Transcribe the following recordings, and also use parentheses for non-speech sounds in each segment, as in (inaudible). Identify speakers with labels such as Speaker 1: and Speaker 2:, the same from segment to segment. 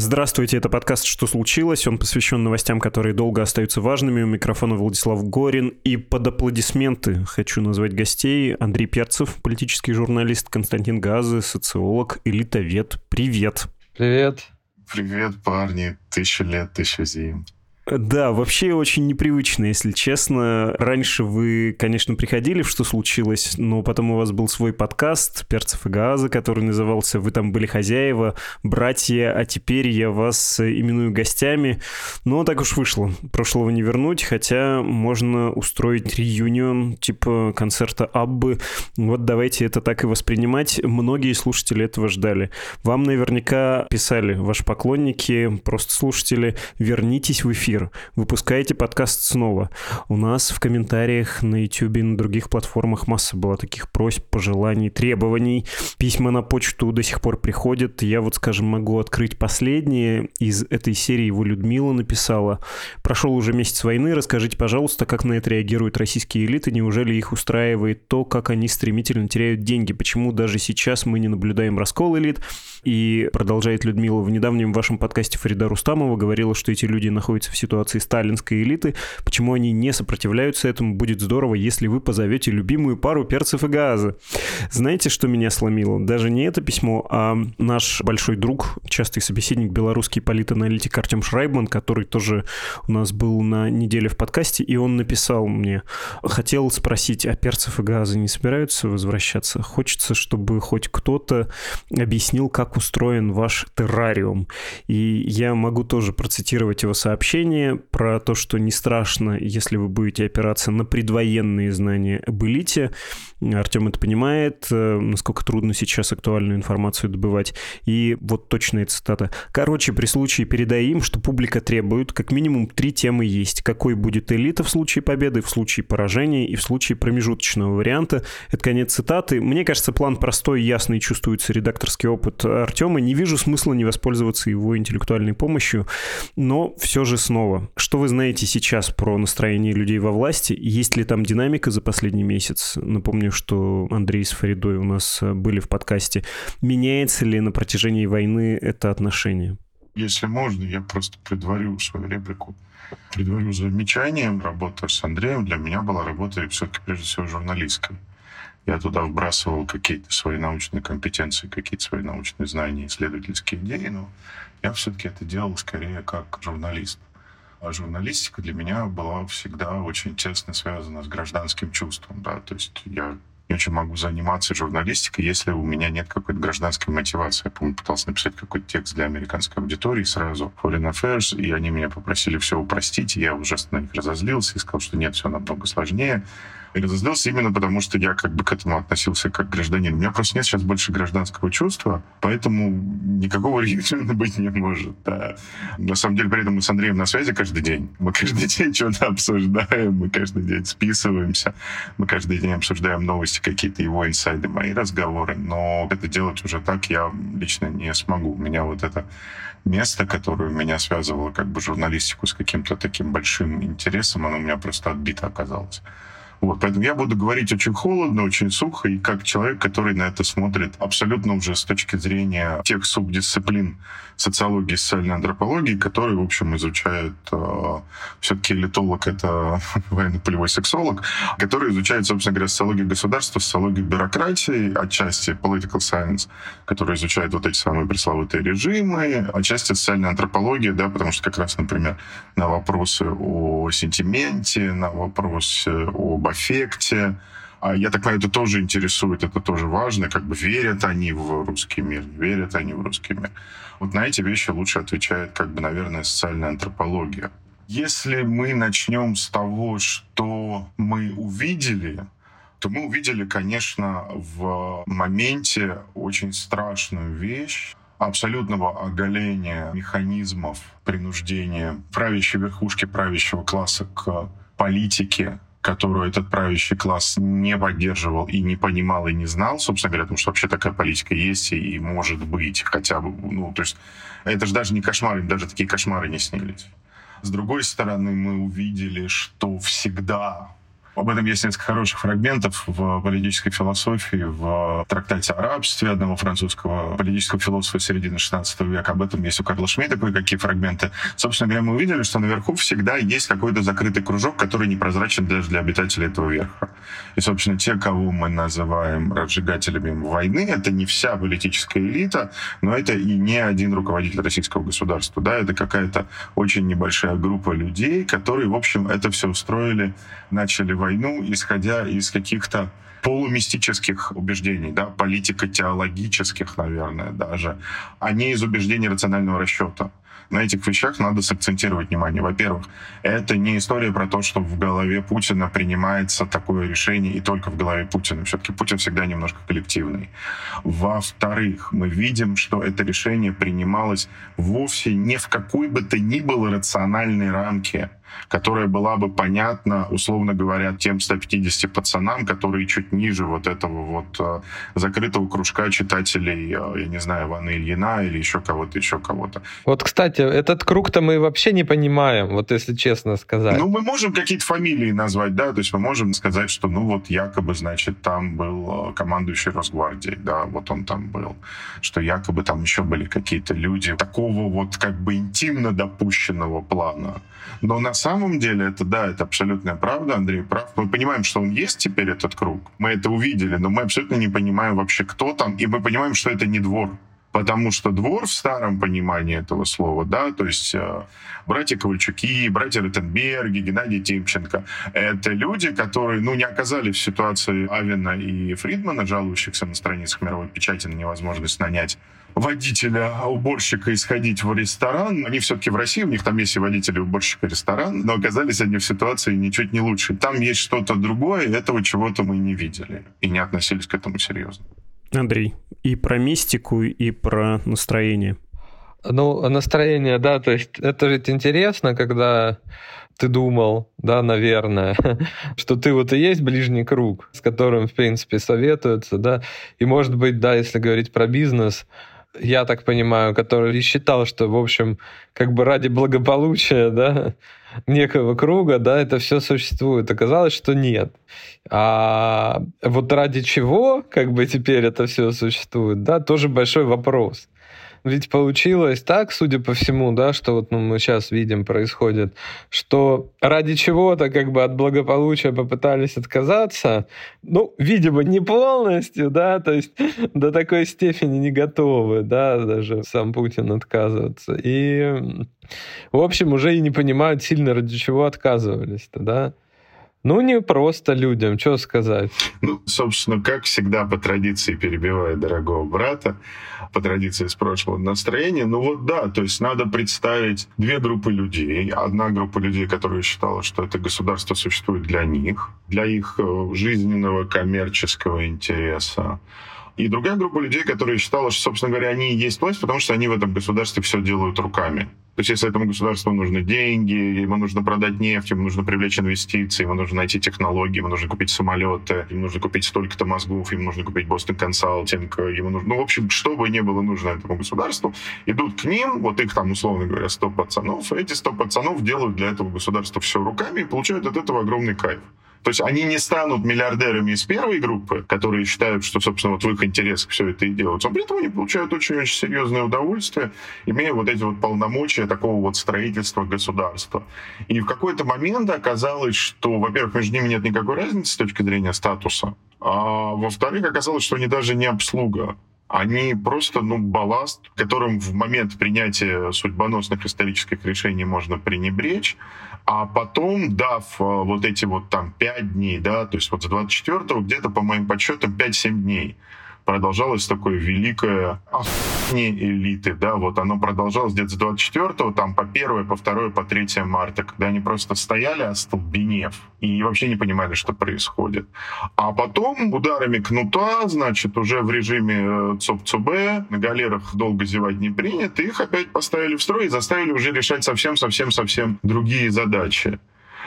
Speaker 1: Здравствуйте, это подкаст «Что случилось?». Он посвящен новостям, которые долго остаются важными. У микрофона Владислав Горин. И под аплодисменты хочу назвать гостей. Андрей Перцев, политический журналист, Константин Газы, социолог, элитовед. Привет.
Speaker 2: Привет.
Speaker 3: Привет, парни. Тысяча лет, тысяча зим.
Speaker 1: Да, вообще очень непривычно, если честно. Раньше вы, конечно, приходили «Что случилось?», но потом у вас был свой подкаст «Перцев и Газа», который назывался «Вы там были хозяева, братья, а теперь я вас именую гостями». Но так уж вышло. Прошлого не вернуть, хотя можно устроить реюнион типа концерта Аббы. Вот давайте это так и воспринимать. Многие слушатели этого ждали. Вам наверняка писали ваши поклонники, просто слушатели, вернитесь в эфир эфир, выпускаете подкаст снова. У нас в комментариях на YouTube и на других платформах масса была таких просьб, пожеланий, требований. Письма на почту до сих пор приходят. Я вот, скажем, могу открыть последнее. Из этой серии его Людмила написала. Прошел уже месяц войны. Расскажите, пожалуйста, как на это реагируют российские элиты? Неужели их устраивает то, как они стремительно теряют деньги? Почему даже сейчас мы не наблюдаем раскол элит? И продолжает Людмила, в недавнем вашем подкасте Фарида Рустамова говорила, что эти люди находятся в ситуации сталинской элиты. Почему они не сопротивляются этому? Будет здорово, если вы позовете любимую пару перцев и газа. Знаете, что меня сломило? Даже не это письмо, а наш большой друг, частый собеседник, белорусский политаналитик Артем Шрайбман, который тоже у нас был на неделе в подкасте, и он написал мне, хотел спросить, а перцев и газа не собираются возвращаться? Хочется, чтобы хоть кто-то объяснил, как устроен ваш террариум. И я могу тоже процитировать его сообщение про то, что не страшно, если вы будете опираться на предвоенные знания об элите. Артем это понимает, э, насколько трудно сейчас актуальную информацию добывать. И вот точная цитата. Короче, при случае передай им, что публика требует, как минимум три темы есть. Какой будет элита в случае победы, в случае поражения и в случае промежуточного варианта. Это конец цитаты. Мне кажется, план простой, ясный, чувствуется редакторский опыт Артема. Не вижу смысла не воспользоваться его интеллектуальной помощью, но все же снова. Что вы знаете сейчас про настроение людей во власти? Есть ли там динамика за последний месяц? Напомню, что Андрей с Фаридой у нас были в подкасте. Меняется ли на протяжении войны это отношение?
Speaker 3: Если можно, я просто предварю свою реплику. Предварю замечанием. Работа с Андреем для меня была работа все-таки прежде всего журналистской. Я туда вбрасывал какие-то свои научные компетенции, какие-то свои научные знания, исследовательские идеи, но я все-таки это делал скорее как журналист. А журналистика для меня была всегда очень тесно связана с гражданским чувством. Да? То есть я не очень могу заниматься журналистикой, если у меня нет какой-то гражданской мотивации. Я, помню, пытался написать какой-то текст для американской аудитории сразу, Foreign Affairs, и они меня попросили все упростить, и я ужасно на них разозлился и сказал, что нет, все намного сложнее. И разозлился именно потому, что я как бы к этому относился как гражданин. У меня просто нет сейчас больше гражданского чувства, поэтому никакого (laughs) реакциона быть не может. Да. На самом деле, при этом мы с Андреем на связи каждый день. Мы каждый (laughs) день что-то обсуждаем, мы каждый день списываемся, мы каждый день обсуждаем новости, какие-то его инсайды, мои разговоры. Но это делать уже так я лично не смогу. У меня вот это место, которое меня связывало как бы журналистику с каким-то таким большим интересом, оно у меня просто отбито оказалось. Вот, поэтому я буду говорить очень холодно, очень сухо, и как человек, который на это смотрит абсолютно уже с точки зрения тех субдисциплин социологии социальной антропологии, которые, в общем, изучают э, все-таки элитолог — это (laughs) военно-полевой сексолог, который изучает, собственно говоря, социологию государства, социологию бюрократии, отчасти political science, который изучает вот эти самые пресловутые режимы, отчасти социальная антропология, да, потому что как раз, например, на вопросы о сентименте, на вопросы об аффекте, а я так понимаю, это тоже интересует, это тоже важно, как бы верят они в русский мир, верят они в русский мир. Вот на эти вещи лучше отвечает, как бы, наверное, социальная антропология. Если мы начнем с того, что мы увидели, то мы увидели, конечно, в моменте очень страшную вещь абсолютного оголения механизмов принуждения правящей верхушки правящего класса к политике которую этот правящий класс не поддерживал и не понимал и не знал, собственно говоря, потому что вообще такая политика есть и может быть хотя бы, ну, то есть это же даже не кошмар, им даже такие кошмары не снились. С другой стороны, мы увидели, что всегда об этом есть несколько хороших фрагментов в политической философии, в трактате о рабстве одного французского политического философа середины XVI века. Об этом есть у Карла Шмидта кое-какие фрагменты. Собственно говоря, мы увидели, что наверху всегда есть какой-то закрытый кружок, который непрозрачен даже для обитателей этого верха. И, собственно, те, кого мы называем разжигателями войны, это не вся политическая элита, но это и не один руководитель российского государства. Да, это какая-то очень небольшая группа людей, которые, в общем, это все устроили, начали войну войну, исходя из каких-то полумистических убеждений, да, политико-теологических, наверное, даже, а не из убеждений рационального расчета на этих вещах надо сакцентировать внимание. Во-первых, это не история про то, что в голове Путина принимается такое решение и только в голове Путина. Все-таки Путин всегда немножко коллективный. Во-вторых, мы видим, что это решение принималось вовсе не в какой бы то ни было рациональной рамке, которая была бы понятна, условно говоря, тем 150 пацанам, которые чуть ниже вот этого вот э, закрытого кружка читателей, э, я не знаю, Ивана Ильина или еще кого-то, еще кого-то.
Speaker 2: Вот, кстати, этот круг-то мы вообще не понимаем, вот если честно сказать.
Speaker 3: Ну, мы можем какие-то фамилии назвать, да, то есть мы можем сказать, что, ну, вот якобы, значит, там был э, командующий Росгвардией, да, вот он там был, что якобы там еще были какие-то люди такого вот как бы интимно допущенного плана. Но на самом деле это, да, это абсолютная правда, Андрей прав. Мы понимаем, что он есть теперь, этот круг. Мы это увидели, но мы абсолютно не понимаем вообще, кто там. И мы понимаем, что это не двор. Потому что двор в старом понимании этого слова, да, то есть э, братья Ковальчуки, братья Ротенберги, Геннадий Тимченко, это люди, которые, ну, не оказались в ситуации Авина и Фридмана, жалующихся на страницах мировой печати на невозможность нанять водителя, уборщика и сходить в ресторан. Они все-таки в России, у них там есть и водитель, и уборщик, и ресторан, но оказались они в ситуации ничуть не лучше. Там есть что-то другое, этого чего-то мы не видели и не относились к этому серьезно.
Speaker 1: Андрей, и про мистику, и про настроение.
Speaker 2: Ну, настроение, да, то есть это ведь интересно, когда ты думал, да, наверное, (laughs) что ты вот и есть ближний круг, с которым, в принципе, советуются, да, и, может быть, да, если говорить про бизнес, я так понимаю, который считал, что, в общем, как бы ради благополучия, да, (laughs) некого круга, да, это все существует. Оказалось, что нет. А вот ради чего, как бы теперь это все существует, да, тоже большой вопрос. Ведь получилось так, судя по всему, да, что вот ну, мы сейчас видим происходит, что ради чего-то как бы от благополучия попытались отказаться, ну, видимо, не полностью, да, то есть (laughs) до такой степени не готовы, да, даже сам Путин отказываться. И, в общем, уже и не понимают сильно, ради чего отказывались-то, да. Ну, не просто людям, что сказать.
Speaker 3: Ну, собственно, как всегда, по традиции, перебивая дорогого брата, по традиции с прошлого настроения, ну вот да, то есть надо представить две группы людей. Одна группа людей, которая считала, что это государство существует для них, для их э, жизненного коммерческого интереса. И другая группа людей, которая считала, что, собственно говоря, они и есть власть, потому что они в этом государстве все делают руками. То есть если этому государству нужны деньги, ему нужно продать нефть, ему нужно привлечь инвестиции, ему нужно найти технологии, ему нужно купить самолеты, ему нужно купить столько-то мозгов, ему нужно купить Бостон Консалтинг, ему нужно... Ну, в общем, что бы ни было нужно этому государству, идут к ним, вот их там, условно говоря, 100 пацанов, эти 100 пацанов делают для этого государства все руками и получают от этого огромный кайф. То есть они не станут миллиардерами из первой группы, которые считают, что, собственно, вот в их интересах все это и делают. Но при этом они получают очень-очень серьезное удовольствие, имея вот эти вот полномочия такого вот строительства государства. И в какой-то момент оказалось, что, во-первых, между ними нет никакой разницы с точки зрения статуса, а во-вторых, оказалось, что они даже не обслуга они просто, ну, балласт, которым в момент принятия судьбоносных исторических решений можно пренебречь, а потом, дав э, вот эти вот там 5 дней, да, то есть вот с 24 где-то, по моим подсчетам, 5-7 дней, продолжалось такое великое охуение элиты, да, вот оно продолжалось где-то с 24 там по 1 по 2 по 3 марта, когда они просто стояли остолбенев и вообще не понимали, что происходит. А потом ударами кнута, значит, уже в режиме э, ЦОП-ЦОБ, на галерах долго зевать не принято, их опять поставили в строй и заставили уже решать совсем-совсем-совсем другие задачи.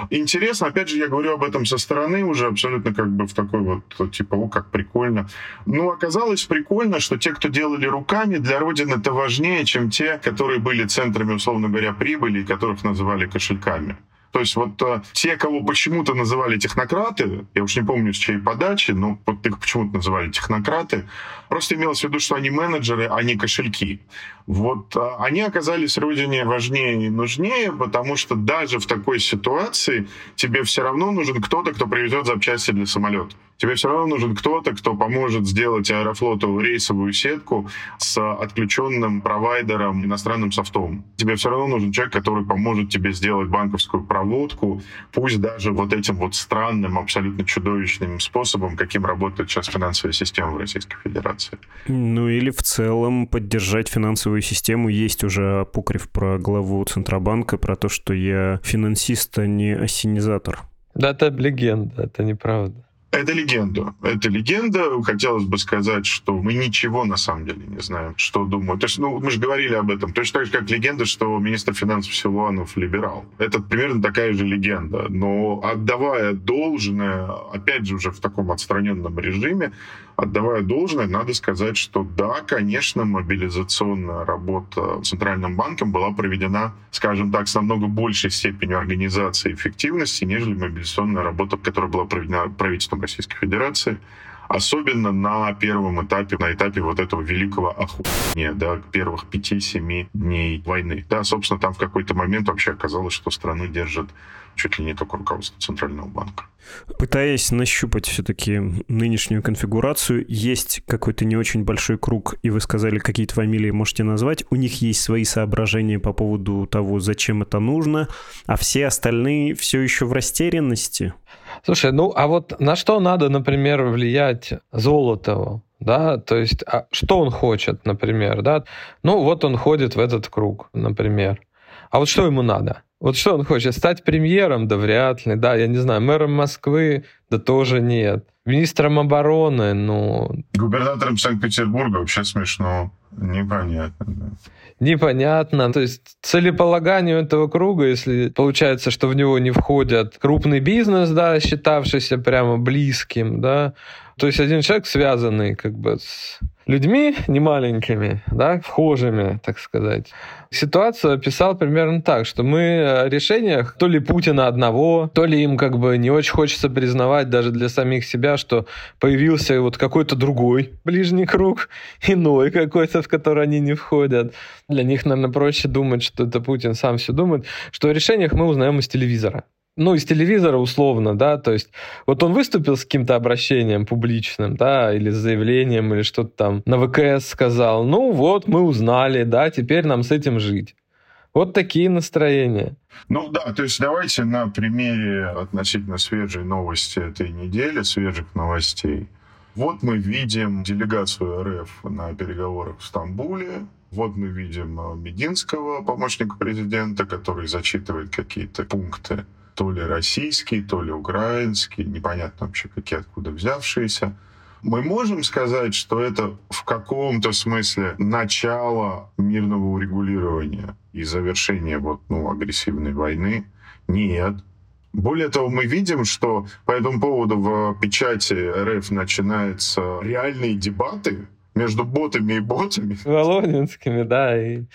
Speaker 3: Интересно, опять же, я говорю об этом со стороны уже абсолютно как бы в такой вот, типа, о, как прикольно. Ну, оказалось прикольно, что те, кто делали руками, для Родины это важнее, чем те, которые были центрами, условно говоря, прибыли, которых называли кошельками. То есть вот э, те, кого почему-то называли технократы, я уж не помню с чьей подачи, но вот их почему-то называли технократы, просто имелось в виду, что они менеджеры, а не кошельки. Вот э, они оказались родине важнее и нужнее, потому что даже в такой ситуации тебе все равно нужен кто-то, кто привезет запчасти для самолета. Тебе все равно нужен кто-то, кто поможет сделать Аэрофлоту рейсовую сетку с отключенным провайдером, иностранным софтом. Тебе все равно нужен человек, который поможет тебе сделать банковскую проводку, пусть даже вот этим вот странным, абсолютно чудовищным способом, каким работает сейчас финансовая система в Российской Федерации.
Speaker 1: Ну или в целом поддержать финансовую систему. Есть уже апокриф про главу Центробанка, про то, что я финансист, а не осенизатор.
Speaker 2: Да, это легенда, это неправда.
Speaker 3: Это легенда. Это легенда. Хотелось бы сказать, что мы ничего на самом деле не знаем, что думают. То есть, ну, мы же говорили об этом. Точно так же, как легенда, что министр финансов Силуанов либерал. Это примерно такая же легенда. Но отдавая должное, опять же, уже в таком отстраненном режиме, отдавая должное, надо сказать, что да, конечно, мобилизационная работа Центральным банком была проведена, скажем так, с намного большей степенью организации эффективности, нежели мобилизационная работа, которая была проведена правительством Российской Федерации особенно на первом этапе, на этапе вот этого великого охуения, да, первых пяти-семи дней войны. Да, собственно, там в какой-то момент вообще оказалось, что страну держит чуть ли не только руководство Центрального банка.
Speaker 1: Пытаясь нащупать все-таки нынешнюю конфигурацию, есть какой-то не очень большой круг, и вы сказали, какие-то фамилии можете назвать. У них есть свои соображения по поводу того, зачем это нужно, а все остальные все еще в растерянности.
Speaker 2: Слушай, ну а вот на что надо, например, влиять Золотову? Да, то есть, а что он хочет, например, да? Ну, вот он ходит в этот круг, например. А вот что ему надо? Вот что он хочет? Стать премьером? Да вряд ли. Да, я не знаю, мэром Москвы? Да тоже нет. Министром обороны? Ну...
Speaker 3: Губернатором Санкт-Петербурга вообще смешно. Непонятно.
Speaker 2: Непонятно. То есть целеполаганию этого круга, если получается, что в него не входят крупный бизнес, да, считавшийся прямо близким, да, то есть один человек, связанный как бы с людьми немаленькими, да, вхожими, так сказать. Ситуацию описал примерно так, что мы о решениях то ли Путина одного, то ли им как бы не очень хочется признавать даже для самих себя, что появился вот какой-то другой ближний круг, (laughs) иной какой-то, в который они не входят. Для них, наверное, проще думать, что это Путин сам все думает, что о решениях мы узнаем из телевизора ну, из телевизора условно, да, то есть вот он выступил с каким-то обращением публичным, да, или с заявлением, или что-то там на ВКС сказал, ну вот, мы узнали, да, теперь нам с этим жить. Вот такие настроения.
Speaker 3: Ну да, то есть давайте на примере относительно свежей новости этой недели, свежих новостей. Вот мы видим делегацию РФ на переговорах в Стамбуле. Вот мы видим Мединского, помощника президента, который зачитывает какие-то пункты то ли российские, то ли украинские, непонятно вообще какие откуда взявшиеся. Мы можем сказать, что это в каком-то смысле начало мирного урегулирования и завершения вот, ну, агрессивной войны? Нет. Более того, мы видим, что по этому поводу в печати РФ начинаются реальные дебаты между ботами и ботами.
Speaker 2: Володинскими, да, и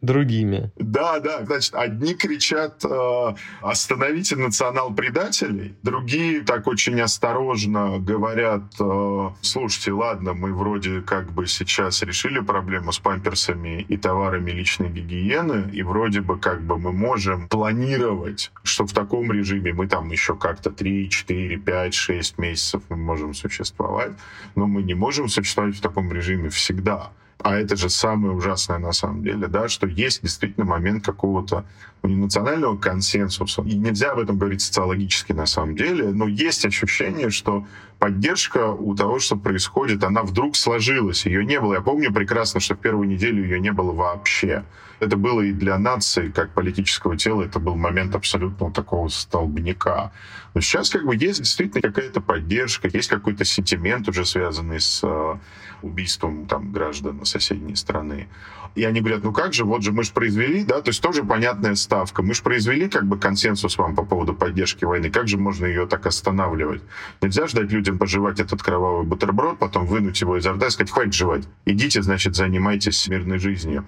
Speaker 2: другими.
Speaker 3: Да, да. Значит, одни кричат э, «остановите национал-предателей», другие так очень осторожно говорят э, «слушайте, ладно, мы вроде как бы сейчас решили проблему с памперсами и товарами личной гигиены, и вроде бы как бы мы можем планировать, что в таком режиме мы там еще как-то 3, 4, 5, 6 месяцев мы можем существовать, но мы не можем существовать в таком режиме всегда». А это же самое ужасное на самом деле, да, что есть действительно момент какого-то ну, национального консенсуса. И нельзя об этом говорить социологически на самом деле, но есть ощущение, что поддержка у того, что происходит, она вдруг сложилась. Ее не было. Я помню прекрасно, что в первую неделю ее не было вообще. Это было и для нации, как политического тела, это был момент абсолютно такого столбняка. Но сейчас как бы есть действительно какая-то поддержка, есть какой-то сентимент уже связанный с э, убийством там граждан соседней страны. И они говорят, ну как же, вот же мы же произвели, да, то есть тоже понятная ставка. Мы же произвели как бы консенсус вам по поводу поддержки войны. Как же можно ее так останавливать? Нельзя ждать людям пожевать этот кровавый бутерброд, потом вынуть его изо рта и сказать, хватит жевать. Идите, значит, занимайтесь мирной жизнью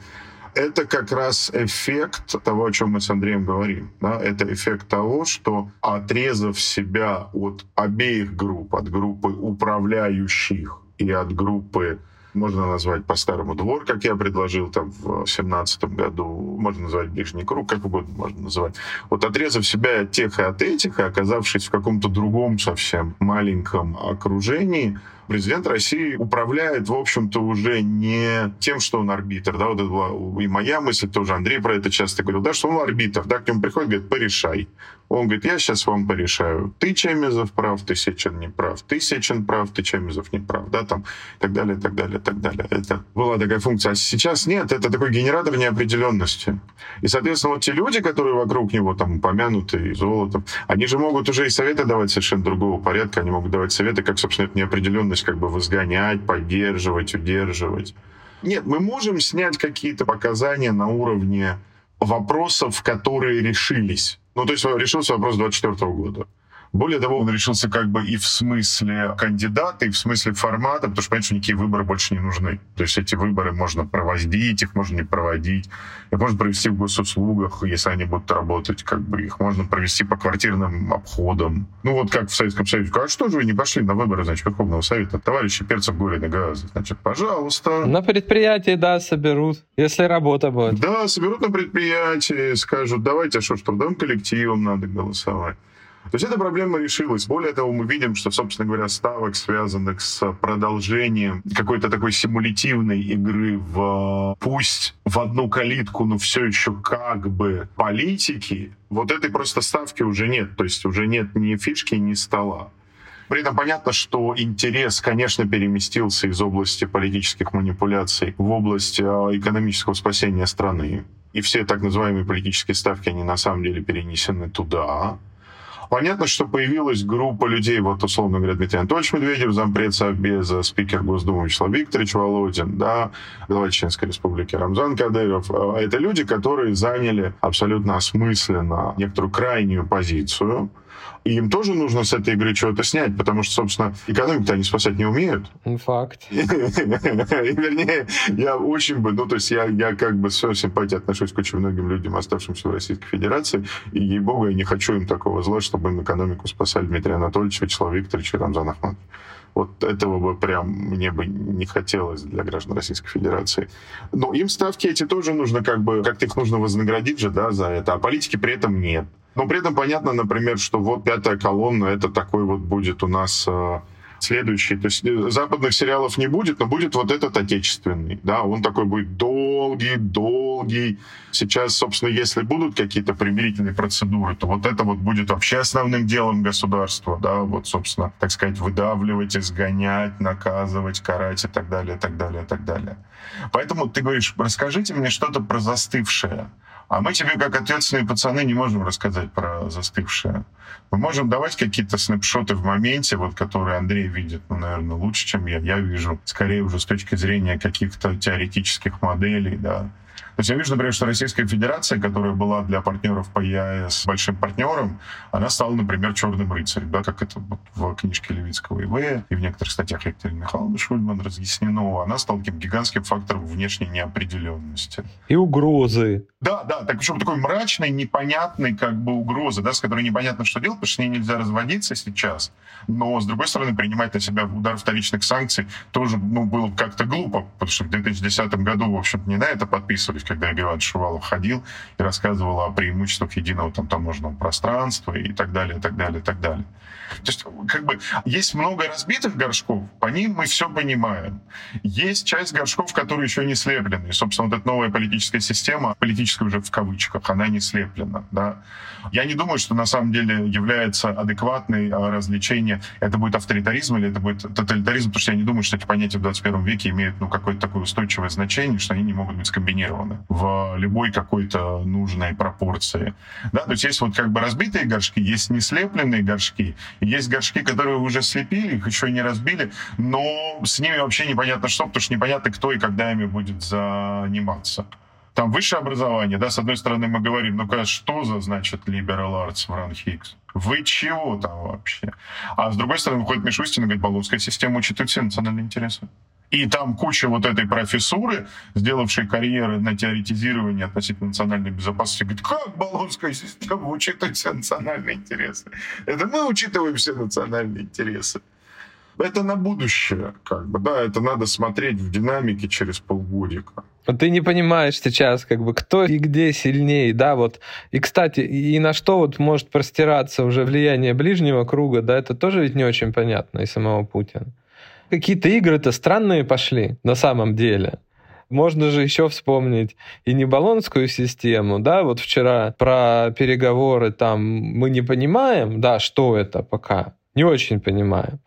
Speaker 3: это как раз эффект того, о чем мы с Андреем говорим. Да? Это эффект того, что отрезав себя от обеих групп, от группы управляющих и от группы можно назвать по-старому двор, как я предложил там в семнадцатом году, можно назвать ближний круг, как угодно можно называть. Вот отрезав себя от тех и от этих, и оказавшись в каком-то другом совсем маленьком окружении, президент России управляет, в общем-то, уже не тем, что он арбитр. Да, вот это была и моя мысль тоже, Андрей про это часто говорил, да, что он арбитр, да, к нему приходит, говорит, порешай. Он говорит, я сейчас вам порешаю. Ты, Чемизов, прав, ты, Сечин, не прав. Ты, Сечин, прав, ты, Чемизов, не прав. Да, там, и так далее, и так далее, и так далее. Это была такая функция. А сейчас нет, это такой генератор неопределенности. И, соответственно, вот те люди, которые вокруг него там упомянуты, золотом, они же могут уже и советы давать совершенно другого порядка. Они могут давать советы, как, собственно, эту неопределенность как бы возгонять, поддерживать, удерживать. Нет, мы можем снять какие-то показания на уровне вопросов, которые решились. Ну, то есть решился вопрос 24 года. Более того, он решился как бы и в смысле кандидата, и в смысле формата, потому что, понятно, что никакие выборы больше не нужны. То есть эти выборы можно проводить, их можно не проводить. Их можно провести в госуслугах, если они будут работать, как бы их можно провести по квартирным обходам. Ну вот как в Советском Союзе. А что же вы не пошли на выборы, значит, Верховного Совета? Товарищи Перцев, Горин и Газы. Значит, пожалуйста.
Speaker 2: На предприятии, да, соберут, если работа будет.
Speaker 3: Да, соберут на предприятии, скажут, давайте, а что ж, трудовым коллективом надо голосовать. То есть эта проблема решилась. Более того, мы видим, что, собственно говоря, ставок, связанных с продолжением какой-то такой симулятивной игры в пусть в одну калитку, но все еще как бы политики, вот этой просто ставки уже нет. То есть уже нет ни фишки, ни стола. При этом понятно, что интерес, конечно, переместился из области политических манипуляций в область а, экономического спасения страны. И все так называемые политические ставки, они на самом деле перенесены туда. Понятно, что появилась группа людей, вот условно говоря, Дмитрий Анатольевич Медведев, зампред Совбеза, спикер Госдумы Вячеслав Викторович Володин, да, глава Чеченской Республики Рамзан Кадыров. А, это люди, которые заняли абсолютно осмысленно некоторую крайнюю позицию, и им тоже нужно с этой игры что-то снять, потому что, собственно, экономику-то они спасать не умеют.
Speaker 2: Факт. (laughs)
Speaker 3: Вернее, я очень бы, ну, то есть я, я как бы с симпатией отношусь к очень многим людям, оставшимся в Российской Федерации, и, ей-богу, я не хочу им такого зла, чтобы им экономику спасали Дмитрий Анатольевич, Вячеслав Викторович и Рамзан Ахматович. Вот этого бы прям мне бы не хотелось для граждан Российской Федерации. Но им ставки эти тоже нужно как бы, как-то их нужно вознаградить же, да, за это, а политики при этом нет. Но при этом понятно, например, что вот пятая колонна, это такой вот будет у нас э, следующий. То есть э, западных сериалов не будет, но будет вот этот отечественный. Да, он такой будет долгий, долгий. Сейчас, собственно, если будут какие-то примирительные процедуры, то вот это вот будет вообще основным делом государства. Да, вот, собственно, так сказать, выдавливать, изгонять, наказывать, карать и так далее, и так далее, и так далее. Поэтому ты говоришь, расскажите мне что-то про застывшее. А мы тебе, как ответственные пацаны, не можем рассказать про застывшее. Мы можем давать какие-то снапшоты в моменте, вот, которые Андрей видит, ну, наверное, лучше, чем я. Я вижу, скорее уже с точки зрения каких-то теоретических моделей, да, то есть я вижу, например, что Российская Федерация, которая была для партнеров по ЕАЭС большим партнером, она стала, например, черным рыцарем, да, как это вот в книжке Левицкого ИВ и в некоторых статьях Екатерины Михайловны Шульман разъяснено. Она стала таким гигантским фактором внешней неопределенности.
Speaker 2: И угрозы.
Speaker 3: Да, да, так причем такой мрачной, непонятной как бы угрозы, да, с которой непонятно, что делать, потому что с ней нельзя разводиться сейчас. Но, с другой стороны, принимать на себя удар вторичных санкций тоже ну, было как-то глупо, потому что в 2010 году, в общем не на это подписывались когда Иванович Шувалов ходил и рассказывал о преимуществах единого там, таможенного пространства и так далее, и так далее, и так далее. То есть, как бы, есть много разбитых горшков, по ним мы все понимаем. Есть часть горшков, которые еще не слеплены. И, собственно, вот эта новая политическая система, политическая уже в кавычках, она не слеплена. Да? Я не думаю, что на самом деле является адекватной а, развлечение, это будет авторитаризм или это будет тоталитаризм, потому что я не думаю, что эти понятия в 21 веке имеют ну, какое-то такое устойчивое значение, что они не могут быть скомбинированы в любой какой-то нужной пропорции. Да? То есть есть вот как бы разбитые горшки, есть неслепленные горшки, есть горшки, которые уже слепили, их еще не разбили, но с ними вообще непонятно что, потому что непонятно, кто и когда ими будет заниматься. Там высшее образование, да, с одной стороны мы говорим, ну-ка, что за, значит, liberal arts в Ранхикс? Вы чего там вообще? А с другой стороны выходит Мишустин и говорит, Болонская система учитывает все национальные интересы. И там куча вот этой профессуры, сделавшей карьеры на теоретизировании относительно национальной безопасности, говорит, как Болонская система учитывает все национальные интересы? Это мы учитываем все национальные интересы. Это на будущее, как бы, да, это надо смотреть в динамике через полгодика.
Speaker 2: Ты не понимаешь сейчас, как бы, кто и где сильнее, да, вот. И, кстати, и на что вот может простираться уже влияние ближнего круга, да, это тоже ведь не очень понятно и самого Путина какие-то игры-то странные пошли на самом деле. Можно же еще вспомнить и не баллонскую систему, да, вот вчера про переговоры там мы не понимаем, да, что это пока, не очень понимаем.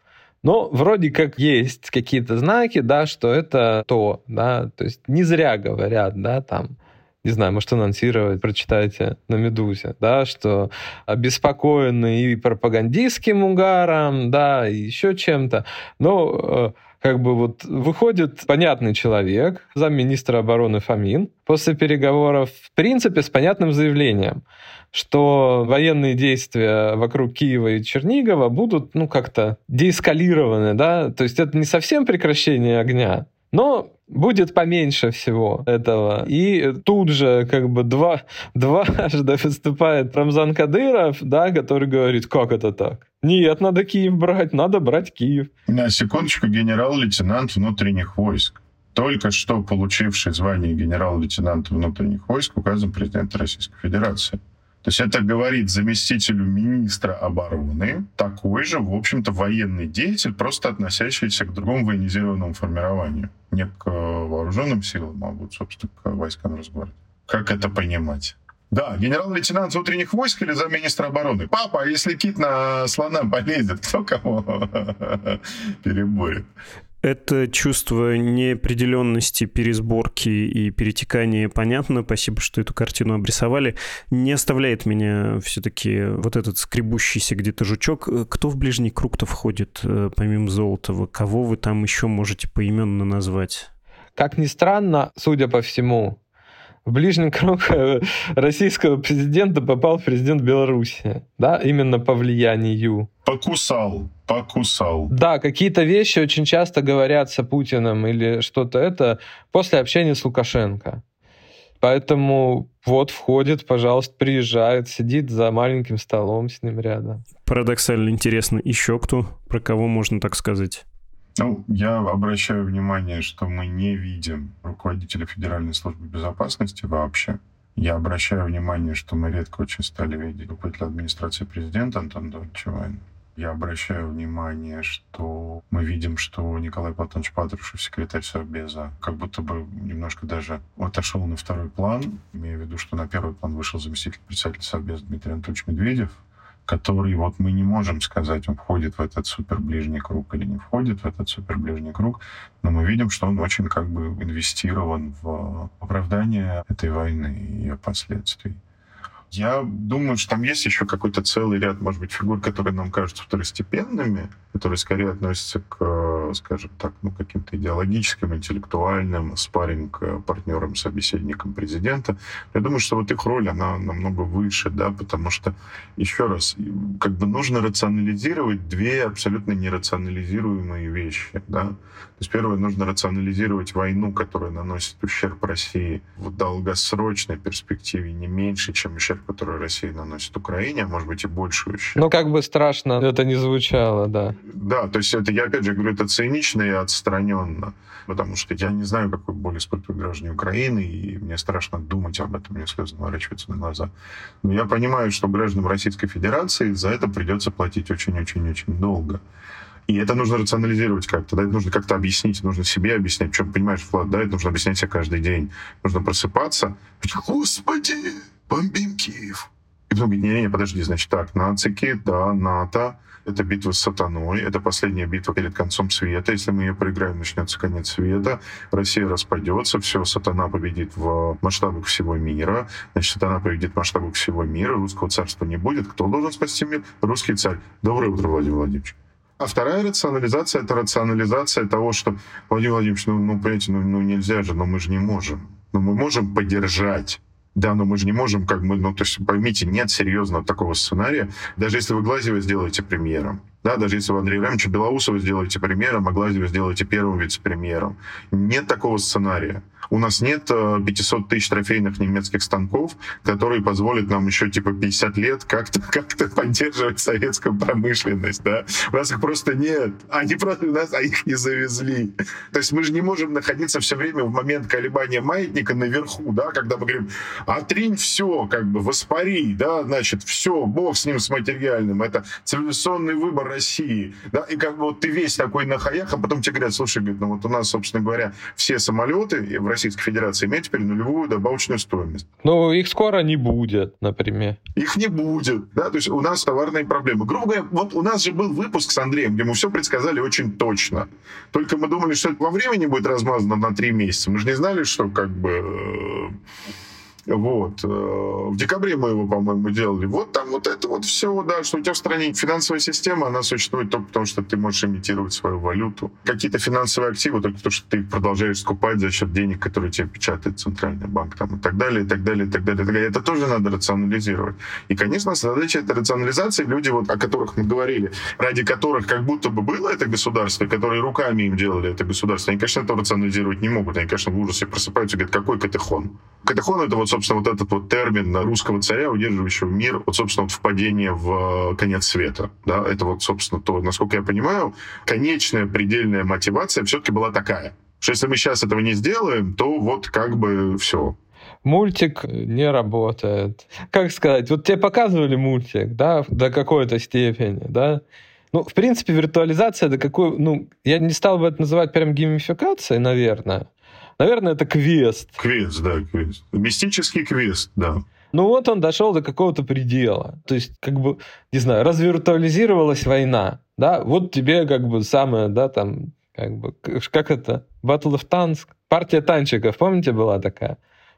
Speaker 2: Но вроде как есть какие-то знаки, да, что это то, да, то есть не зря говорят, да, там, не знаю, может, анонсировать, прочитайте на «Медузе», да, что обеспокоены и пропагандистским угаром, да, и еще чем-то. Но э, как бы вот выходит понятный человек, замминистра обороны Фомин, после переговоров, в принципе, с понятным заявлением, что военные действия вокруг Киева и Чернигова будут, ну, как-то деэскалированы, да, то есть это не совсем прекращение огня, но будет поменьше всего этого. И тут же как бы два, дважды выступает Рамзан Кадыров, да, который говорит, как это так? Нет, надо Киев брать, надо брать Киев.
Speaker 3: На секундочку, генерал-лейтенант внутренних войск. Только что получивший звание генерал-лейтенанта внутренних войск указом президента Российской Федерации. То есть это говорит заместителю министра обороны, такой же, в общем-то, военный деятель, просто относящийся к другому военизированному формированию. Не к вооруженным силам, а вот, собственно, к войскам Росгвардии. Как это понимать? Да, генерал-лейтенант внутренних войск или замминистра обороны. Папа, а если кит на слона полезет, (laughs) кто кого (laughs) переборет?
Speaker 1: Это чувство неопределенности, пересборки и перетекания понятно. Спасибо, что эту картину обрисовали. Не оставляет меня все-таки вот этот скребущийся где-то жучок. Кто в ближний круг-то входит, э, помимо Золотого? Кого вы там еще можете поименно назвать?
Speaker 2: Как ни странно, судя по всему, в ближний круг э, российского президента попал президент Беларуси, да, именно по влиянию.
Speaker 3: Покусал, покусал.
Speaker 2: Да, какие-то вещи очень часто говорятся Путиным или что-то это после общения с Лукашенко. Поэтому вот входит, пожалуйста, приезжает, сидит за маленьким столом с ним рядом.
Speaker 1: Парадоксально интересно. Еще кто? Про кого можно так сказать?
Speaker 3: Ну, я обращаю внимание, что мы не видим руководителя Федеральной службы безопасности вообще. Я обращаю внимание, что мы редко очень стали видеть руководителя администрации президента Антона Дольчевайна. Я обращаю внимание, что мы видим, что Николай Платонович Патрушев, секретарь Совбеза, как будто бы немножко даже отошел на второй план, имея в виду, что на первый план вышел заместитель председателя Совбеза Дмитрий Анатольевич Медведев, который вот мы не можем сказать, он входит в этот суперближний круг или не входит в этот суперближний круг, но мы видим, что он очень как бы инвестирован в оправдание этой войны и ее последствий. Я думаю, что там есть еще какой-то целый ряд, может быть, фигур, которые нам кажутся второстепенными, которые скорее относятся к, скажем так, ну, каким-то идеологическим, интеллектуальным спарринг партнерам, собеседникам президента. Я думаю, что вот их роль, она намного выше, да, потому что, еще раз, как бы нужно рационализировать две абсолютно нерационализируемые вещи, да. То есть первое, нужно рационализировать войну, которая наносит ущерб России в долгосрочной перспективе не меньше, чем ущерб ущерб, который Россия наносит Украине, а может быть и больший ущерб.
Speaker 2: Ну, как бы страшно это не звучало, да.
Speaker 3: Да, то есть это, я опять же говорю, это цинично и отстраненно, потому что я не знаю, какой боль испытывают граждане Украины, и мне страшно думать об этом, мне слезы наворачиваются на глаза. Но я понимаю, что гражданам Российской Федерации за это придется платить очень-очень-очень долго. И это нужно рационализировать как-то, да, это нужно как-то объяснить, нужно себе объяснять, причем, понимаешь, Влад, да, это нужно объяснять себе каждый день. Нужно просыпаться, господи, бомбим Киев. И потом говорить, не-не, подожди, значит так, нацики, да, НАТО, это битва с сатаной, это последняя битва перед концом света. Если мы ее проиграем, начнется конец света, Россия распадется, все, сатана победит в масштабах всего мира, значит, сатана победит в масштабах всего мира, русского царства не будет. Кто должен спасти мир? Русский царь. Доброе утро, Владимир Владимирович. А вторая рационализация — это рационализация того, что, Владимир Владимирович, ну, ну понимаете, ну, ну нельзя же, но мы же не можем. Но мы можем поддержать да, но мы же не можем, как мы, ну, то есть, поймите, нет серьезного такого сценария. Даже если вы Глазева сделаете премьером, да, даже если вы Андрея Ивановича Белоусова сделаете премьером, а Глазева сделаете первым вице-премьером, нет такого сценария. У нас нет 500 э, тысяч трофейных немецких станков, которые позволят нам еще типа 50 лет как-то (laughs) как поддерживать советскую промышленность. Да? У нас их просто нет. Они просто у нас, а их не завезли. То есть мы же не можем находиться все время в момент колебания маятника наверху, да, когда мы говорим, отринь все, как бы воспари, да, значит, все, бог с ним, с материальным. Это цивилизационный выбор России. Да? И как бы вот ты весь такой на хаях, а потом тебе говорят, слушай, говорит, ну вот у нас, собственно говоря, все самолеты в Российской Федерации имеют теперь нулевую добавочную стоимость.
Speaker 2: Ну, их скоро не будет, например.
Speaker 3: Их не будет, да, то есть у нас товарные проблемы. Грубо говоря, вот у нас же был выпуск с Андреем, где мы все предсказали очень точно. Только мы думали, что это во времени будет размазано на три месяца. Мы же не знали, что как бы э, вот. Э, в декабре мы его, по-моему, делали. Вот там вот это вот все, да, что у тебя в стране финансовая система, она существует только потому, что ты можешь имитировать свою валюту. Какие-то финансовые активы только потому, что ты их продолжаешь скупать за счет денег, которые тебе печатает центральный банк там, и так далее, и так далее, и так далее. И так далее. Это тоже надо рационализировать. И, конечно, задача этой рационализации, люди, вот, о которых мы говорили, ради которых как будто бы было это государство, которые руками им делали это государство, они, конечно, это рационализировать не могут. Они, конечно, в ужасе просыпаются и говорят, какой катехон? Катехон — это вот собственно, вот этот вот термин русского царя, удерживающего мир, вот, собственно, вот впадение в э, конец света. Да? Это вот, собственно, то, насколько я понимаю, конечная предельная мотивация все-таки была такая, что если мы сейчас этого не сделаем, то вот как бы все.
Speaker 2: Мультик не работает. Как сказать, вот тебе показывали мультик, да, до какой-то степени, да, ну, в принципе, виртуализация до какой... Ну, я не стал бы это называть прям геймификацией, наверное. Наверное, это квест.
Speaker 3: Квест, да, квест. Мистический квест, да.
Speaker 2: Ну вот он дошел до какого-то предела. То есть, как бы, не знаю, развиртуализировалась война. Да, вот тебе как бы самое, да, там, как бы, как это, Battle of Tanks, партия танчиков, помните, была такая?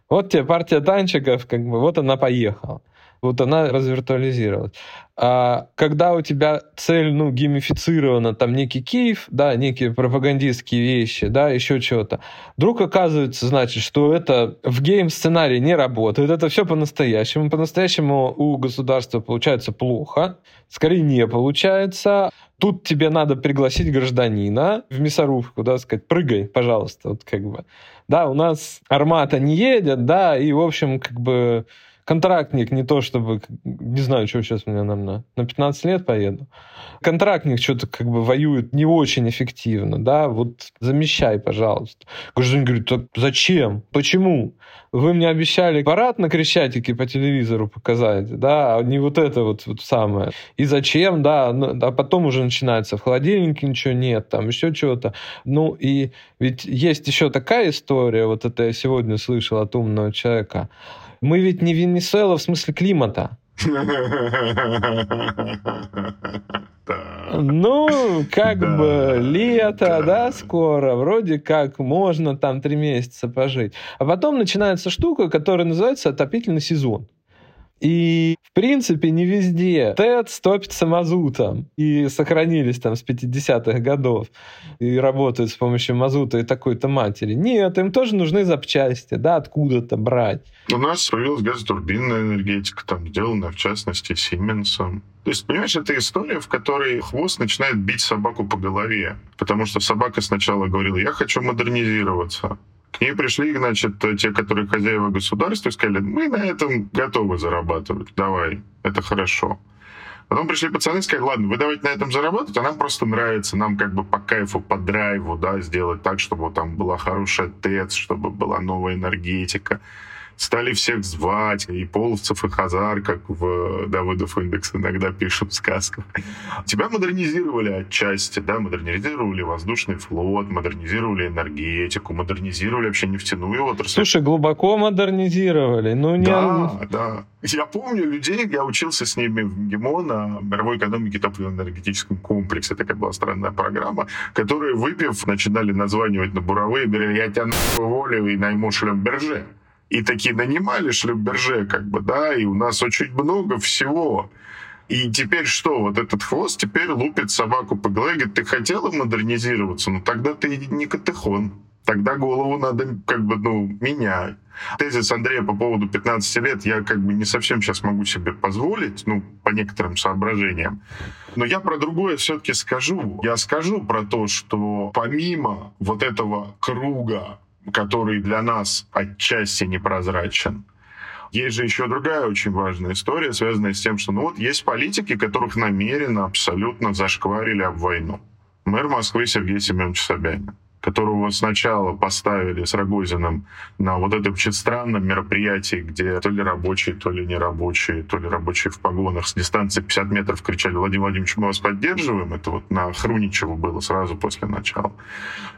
Speaker 2: Вот тебе партия танчиков, как бы, вот она поехала вот она развиртуализировалась. А когда у тебя цель, ну, геймифицирована, там, некий кейф, да, некие пропагандистские вещи, да, еще чего-то, вдруг оказывается, значит, что это в гейм-сценарии не работает, это все по-настоящему. По-настоящему у государства получается плохо, скорее не получается. Тут тебе надо пригласить гражданина в мясорубку, да, сказать, прыгай, пожалуйста, вот как бы. Да, у нас армата не едет, да, и, в общем, как бы контрактник не то чтобы, не знаю, что сейчас меня, наверное, на 15 лет поеду. Контрактник что-то как бы воюет не очень эффективно, да, вот замещай, пожалуйста. Гражданин говорит, так зачем? Почему? Вы мне обещали аппарат на Крещатике по телевизору показать, да, а не вот это вот, вот самое. И зачем, да, ну, а потом уже начинается, в холодильнике ничего нет, там еще чего-то. Ну и ведь есть еще такая история, вот это я сегодня слышал от умного человека, мы ведь не Венесуэла в смысле климата. Ну, как да. бы лето, да. да, скоро, вроде как можно там три месяца пожить. А потом начинается штука, которая называется отопительный сезон. И, в принципе, не везде ТЭЦ топится мазутом. И сохранились там с 50-х годов. И работают с помощью мазута и такой-то матери. Нет, им тоже нужны запчасти, да, откуда-то брать.
Speaker 3: У нас появилась газотурбинная энергетика, там сделанная, в частности, Сименсом. То есть, понимаешь, это история, в которой хвост начинает бить собаку по голове. Потому что собака сначала говорила, я хочу модернизироваться. К ней пришли, значит, те, которые хозяева государства, и сказали, мы на этом готовы зарабатывать, давай, это хорошо. Потом пришли пацаны и сказали, ладно, вы давайте на этом заработать, а нам просто нравится, нам как бы по кайфу, по драйву, да, сделать так, чтобы там была хорошая ТЭЦ, чтобы была новая энергетика, стали всех звать, и половцев, и хазар, как в Давыдов индекс иногда пишут сказку. Тебя модернизировали отчасти, да, модернизировали воздушный флот, модернизировали энергетику, модернизировали вообще нефтяную отрасль.
Speaker 2: Слушай, глубоко модернизировали, ну не...
Speaker 3: Да, да. Я помню людей, я учился с ними в МГИМО на мировой экономике топливно-энергетическом комплексе, такая была странная программа, которые, выпив, начинали названивать на буровые, говорили, я тебя уволю и найму шлемберже и такие нанимали шлюберже, как бы, да, и у нас очень много всего. И теперь что? Вот этот хвост теперь лупит собаку по голове, говорит, ты хотела модернизироваться, ну тогда ты не катехон. Тогда голову надо как бы, ну, менять. Тезис Андрея по поводу 15 лет я как бы не совсем сейчас могу себе позволить, ну, по некоторым соображениям. Но я про другое все-таки скажу. Я скажу про то, что помимо вот этого круга который для нас отчасти непрозрачен. Есть же еще другая очень важная история, связанная с тем, что ну вот есть политики, которых намеренно абсолютно зашкварили об войну. Мэр Москвы Сергей Семенович Собянин которого сначала поставили с Рогозиным на вот этом очень странном мероприятии, где то ли рабочие, то ли не рабочие, то ли рабочие в погонах с дистанции 50 метров кричали «Владимир Владимирович, мы вас поддерживаем». Это вот на Хруничево было сразу после начала.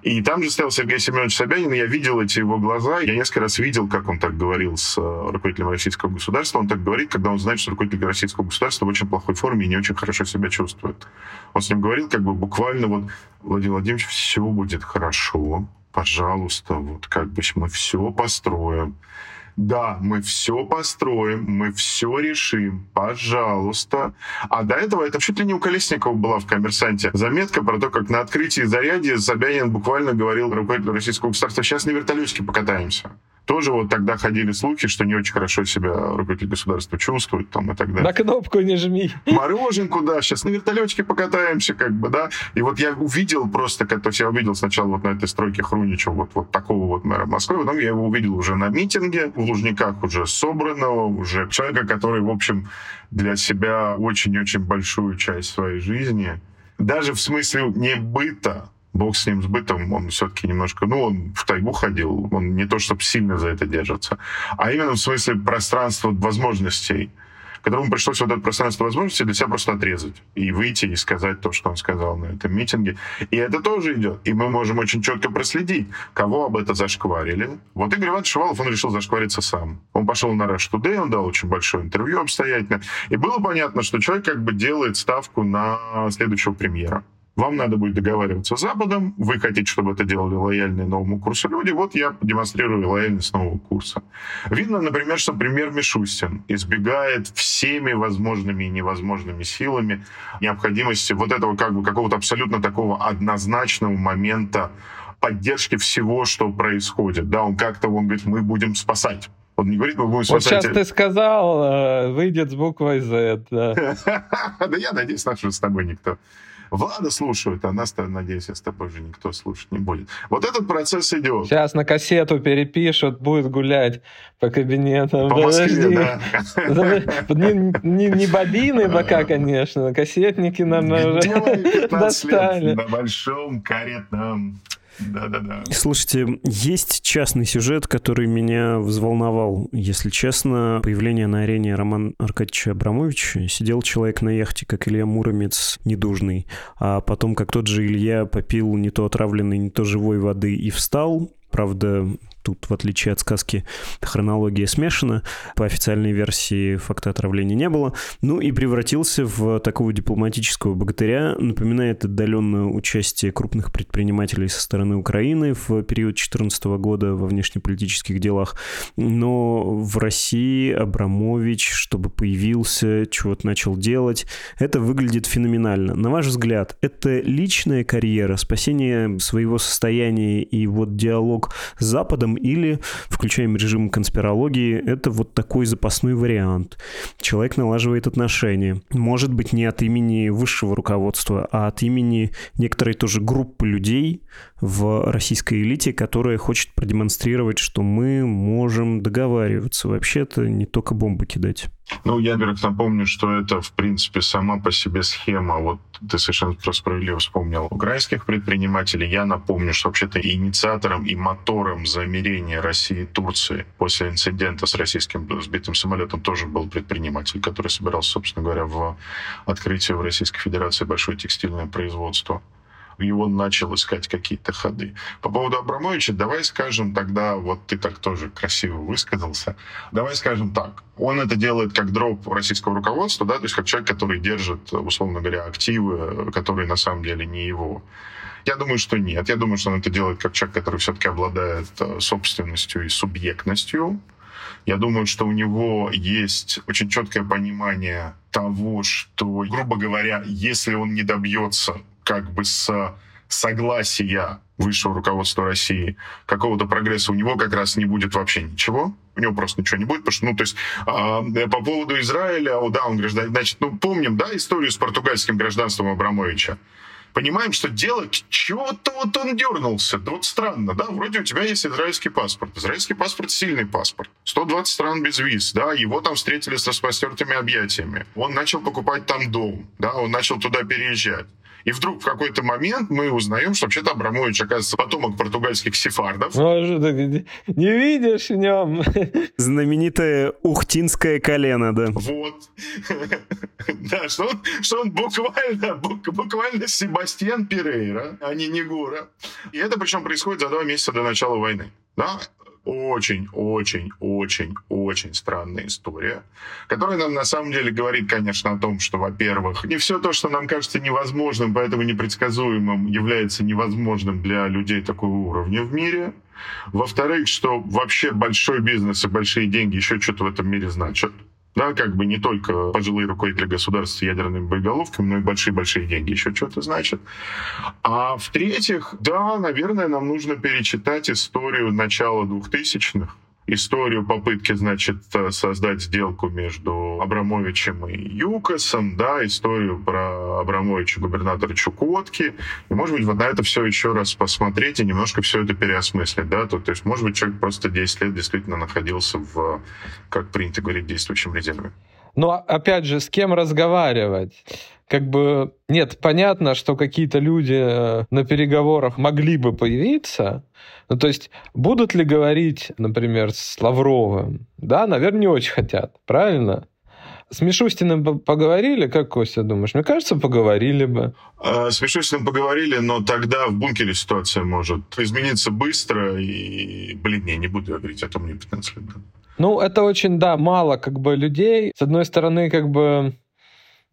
Speaker 3: И там же стоял Сергей Семенович Собянин, и я видел эти его глаза. Я несколько раз видел, как он так говорил с э, руководителем российского государства. Он так говорит, когда он знает, что руководитель российского государства в очень плохой форме и не очень хорошо себя чувствует. Он с ним говорил как бы буквально вот Владимир Владимирович, все будет хорошо, пожалуйста, вот как бы мы все построим. Да, мы все построим, мы все решим, пожалуйста. А до этого это чуть ли не у Колесникова была в «Коммерсанте» заметка про то, как на открытии заряди Собянин буквально говорил руководителю российского государства, сейчас на вертолетике покатаемся тоже вот тогда ходили слухи, что не очень хорошо себя руководитель государства чувствует там и так далее.
Speaker 2: На кнопку не жми.
Speaker 3: Мороженку, да, сейчас на вертолетчике покатаемся, как бы, да. И вот я увидел просто, то есть я увидел сначала вот на этой стройке Хрунича вот, вот такого вот мэра Москвы, потом я его увидел уже на митинге в Лужниках уже собранного, уже человека, который, в общем, для себя очень-очень большую часть своей жизни даже в смысле не быта, бог с ним, с бытом, он все-таки немножко, ну, он в тайгу ходил, он не то чтобы сильно за это держится, а именно в смысле пространства возможностей, которому пришлось вот это пространство возможностей для себя просто отрезать и выйти и сказать то, что он сказал на этом митинге. И это тоже идет. И мы можем очень четко проследить, кого об это зашкварили. Вот Игорь Иванович Шувалов, он решил зашквариться сам. Он пошел на Rush Today, он дал очень большое интервью обстоятельно. И было понятно, что человек как бы делает ставку на следующего премьера. Вам надо будет договариваться с Западом, вы хотите, чтобы это делали лояльные новому курсу люди, вот я демонстрирую лояльность нового курса. Видно, например, что премьер Мишустин избегает всеми возможными и невозможными силами необходимости вот этого как бы какого-то абсолютно такого однозначного момента поддержки всего, что происходит. Да, он как-то, он говорит, мы будем спасать. Он не говорит, мы будем
Speaker 2: спасать... Вот сейчас ты сказал, э, выйдет с буквой Z. Да, (laughs)
Speaker 3: да я надеюсь, что с тобой никто Влада слушают, а нас, надеюсь, с тобой же никто слушать не будет. Вот этот процесс идет.
Speaker 2: Сейчас на кассету перепишут, будет гулять по кабинетам.
Speaker 3: По Москве, да. (laughs)
Speaker 2: Не, не, не бобины пока, конечно, кассетники нам уже достали.
Speaker 3: На большом каретном да-да-да.
Speaker 1: Слушайте, есть частный сюжет, который меня взволновал. Если честно, появление на арене Роман Аркадьевича Абрамовича сидел человек на яхте, как Илья Муромец, недужный, а потом, как тот же Илья, попил не то отравленной, не то живой воды и встал, Правда, тут, в отличие от сказки, хронология смешана. По официальной версии факта отравления не было. Ну и превратился в такого дипломатического богатыря. Напоминает отдаленное участие крупных предпринимателей со стороны Украины в период 2014 года во внешнеполитических делах. Но в России Абрамович, чтобы появился, чего-то начал делать, это выглядит феноменально. На ваш взгляд, это личная карьера, спасение своего состояния и вот диалог с Западом, или включаем режим конспирологии. Это вот такой запасной вариант. Человек налаживает отношения. Может быть, не от имени высшего руководства, а от имени некоторой тоже группы людей в российской элите, которая хочет продемонстрировать, что мы можем договариваться. Вообще-то не только бомбы кидать.
Speaker 3: Ну, я, во-первых, напомню, что это, в принципе, сама по себе схема. Вот ты совершенно справедливо вспомнил украинских предпринимателей. Я напомню, что вообще-то инициатором и мотором замерения России и Турции после инцидента с российским сбитым самолетом тоже был предприниматель, который собирался, собственно говоря, в открытие в Российской Федерации большое текстильное производство и он начал искать какие-то ходы. По поводу Абрамовича, давай скажем тогда, вот ты так тоже красиво высказался, давай скажем так, он это делает как дроп российского руководства, да, то есть как человек, который держит, условно говоря, активы, которые на самом деле не его. Я думаю, что нет. Я думаю, что он это делает как человек, который все-таки обладает э, собственностью и субъектностью. Я думаю, что у него есть очень четкое понимание того, что, грубо говоря, если он не добьется как бы с согласия высшего руководства России какого-то прогресса у него как раз не будет вообще ничего. У него просто ничего не будет, потому что, ну, то есть э, по поводу Израиля, о, да, он гражданин, значит, ну, помним, да, историю с португальским гражданством Абрамовича понимаем, что дело, чего-то вот он дернулся. Да вот странно, да, вроде у тебя есть израильский паспорт. Израильский паспорт сильный паспорт. 120 стран без виз, да, его там встретили с распростертыми объятиями. Он начал покупать там дом, да, он начал туда переезжать. И вдруг в какой-то момент мы узнаем, что вообще-то Абрамович, оказывается, потомок португальских сефардов.
Speaker 2: Ну, а не видишь в нем? (laughs)
Speaker 1: Знаменитое ухтинское колено, да.
Speaker 3: Вот. (laughs) Да, что он, что он буквально, буквально Себастьян Перейра, а не Негура. И это причем происходит за два месяца до начала войны. Да? Очень-очень-очень-очень странная история, которая нам на самом деле говорит, конечно, о том, что, во-первых, не все то, что нам кажется невозможным, поэтому непредсказуемым, является невозможным для людей такого уровня в мире. Во-вторых, что вообще большой бизнес и большие деньги еще что-то в этом мире значат. Да, как бы не только пожилые руководители государств с ядерными боеголовками, но и большие-большие деньги еще что-то значит. А в-третьих, да, наверное, нам нужно перечитать историю начала 2000-х, историю попытки, значит, создать сделку между Абрамовичем и Юкосом, да, историю про Абрамовича губернатора Чукотки. И, может быть, вот на это все еще раз посмотреть и немножко все это переосмыслить, да, то, то есть, может быть, человек просто 10 лет действительно находился в, как принято говорить, действующем резерве.
Speaker 2: Но, опять же, с кем разговаривать? как бы нет, понятно, что какие-то люди э, на переговорах могли бы появиться. Ну, то есть, будут ли говорить, например, с Лавровым? Да, наверное, не очень хотят, правильно? С Мишустиным поговорили, как, Костя, думаешь? Мне кажется, поговорили бы.
Speaker 3: А, с Мишустиным поговорили, но тогда в бункере ситуация может измениться быстро, и, блин, не, не буду говорить, а то мне 15 лет.
Speaker 2: Ну, это очень, да, мало как бы людей. С одной стороны, как бы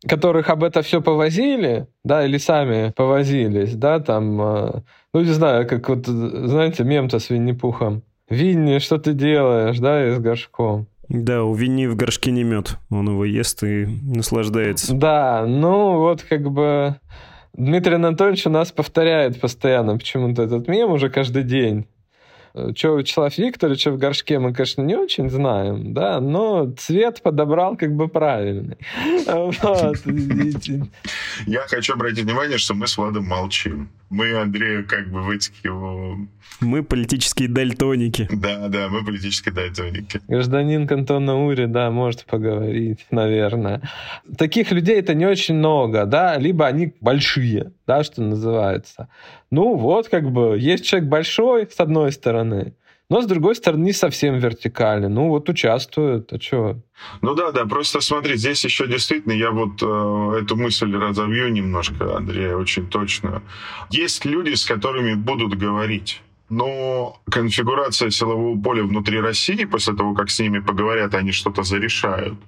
Speaker 2: которых об это все повозили, да, или сами повозились, да, там, э, ну, не знаю, как вот, знаете, мем-то с Винни-Пухом. Винни, что ты делаешь, да, и с горшком.
Speaker 1: Да, у Винни в горшке не мед. Он его ест и наслаждается.
Speaker 2: Да, ну вот как бы Дмитрий Анатольевич у нас повторяет постоянно почему-то этот мем уже каждый день. Что Вячеслав Викторович в горшке мы, конечно, не очень знаем, да, но цвет подобрал как бы правильный. (laughs) (laughs)
Speaker 3: Я хочу обратить внимание, что мы с Владом молчим. Мы Андрею как бы в этих его...
Speaker 1: Мы политические дальтоники.
Speaker 3: Да, да, мы политические дальтоники.
Speaker 2: Гражданин Кантона Ури, да, может поговорить, наверное. Таких людей это не очень много, да, либо они большие, да, что называется. Ну вот, как бы, есть человек большой, с одной стороны, но, с другой стороны, не совсем вертикальный. Ну, вот участвует, а что?
Speaker 3: Ну да, да, просто смотри, здесь еще действительно, я вот э, эту мысль разовью немножко, Андрей, очень точно. Есть люди, с которыми будут говорить. Но конфигурация силового поля внутри России, после того, как с ними поговорят, они что-то зарешают,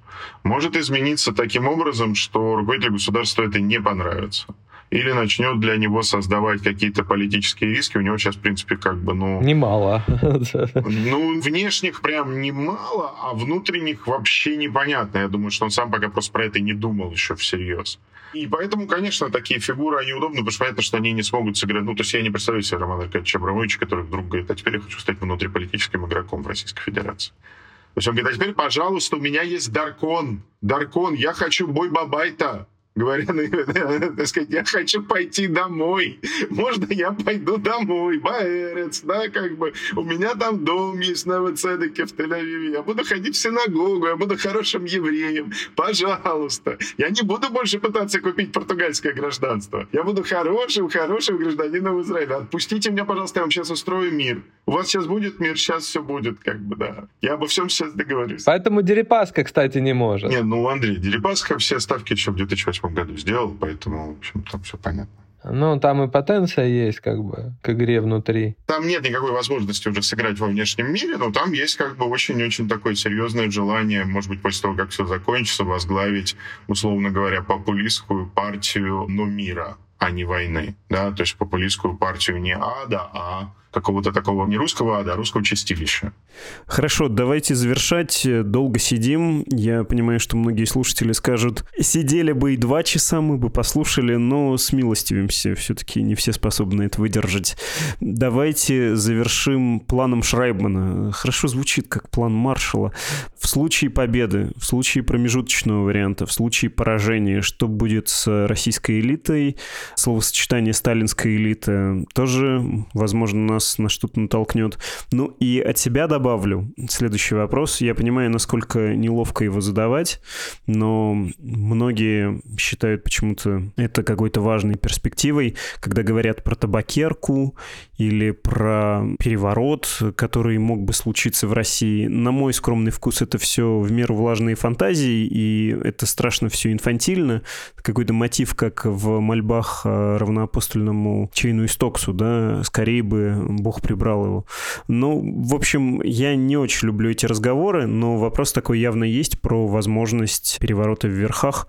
Speaker 3: может измениться таким образом, что руководителю государства это не понравится. Или начнет для него создавать какие-то политические риски. У него сейчас, в принципе, как бы, ну...
Speaker 2: Немало.
Speaker 3: Ну, внешних прям немало, а внутренних вообще непонятно. Я думаю, что он сам пока просто про это не думал еще всерьез. И поэтому, конечно, такие фигуры, они удобны, потому что понятно, что они не смогут сыграть. Ну, то есть я не представляю себе Романа Аркадьевича Абрамовича, который вдруг говорит, а теперь я хочу стать внутриполитическим игроком в Российской Федерации. То есть он говорит, а теперь, пожалуйста, у меня есть Даркон. Даркон, я хочу бой Бабайта говоря, ну, (laughs) так сказать, я хочу пойти домой. Можно я пойду домой? Баэрец, да, как бы. У меня там дом есть на Вацедеке в Тель-Авиве. Я буду ходить в синагогу, я буду хорошим евреем. Пожалуйста. Я не буду больше пытаться купить португальское гражданство. Я буду хорошим, хорошим гражданином Израиля. Отпустите меня, пожалуйста, я вам сейчас устрою мир. У вас сейчас будет мир, сейчас все будет, как бы, да. Я обо всем сейчас договорюсь.
Speaker 2: Поэтому Дерипаска, кстати, не может.
Speaker 3: Не, ну, Андрей, Дерипаска все ставки еще в 2008 году сделал, поэтому, в общем, там все понятно.
Speaker 2: Ну, там и потенция есть, как бы, к игре внутри.
Speaker 3: Там нет никакой возможности уже сыграть во внешнем мире, но там есть как бы очень-очень такое серьезное желание, может быть, после того, как все закончится, возглавить, условно говоря, популистскую партию, но мира, а не войны. Да? То есть популистскую партию не ада, а какого-то такого не русского а русского чистилища.
Speaker 1: Хорошо, давайте завершать. Долго сидим. Я понимаю, что многие слушатели скажут, сидели бы и два часа, мы бы послушали, но смилостивимся. Все-таки не все способны это выдержать. Давайте завершим планом Шрайбмана. Хорошо звучит, как план Маршала. В случае победы, в случае промежуточного варианта, в случае поражения, что будет с российской элитой? Словосочетание «сталинская элита» тоже, возможно, нас на что-то натолкнет. Ну и от себя добавлю следующий вопрос. Я понимаю, насколько неловко его задавать, но многие считают почему-то это какой-то важной перспективой, когда говорят про табакерку или про переворот, который мог бы случиться в России. На мой скромный вкус это все в меру влажные фантазии, и это страшно все инфантильно. Какой-то мотив, как в мольбах равноапостольному Чейну Истоксу, да, скорее бы Бог прибрал его. Ну, в общем, я не очень люблю эти разговоры, но вопрос такой явно есть про возможность переворота в верхах.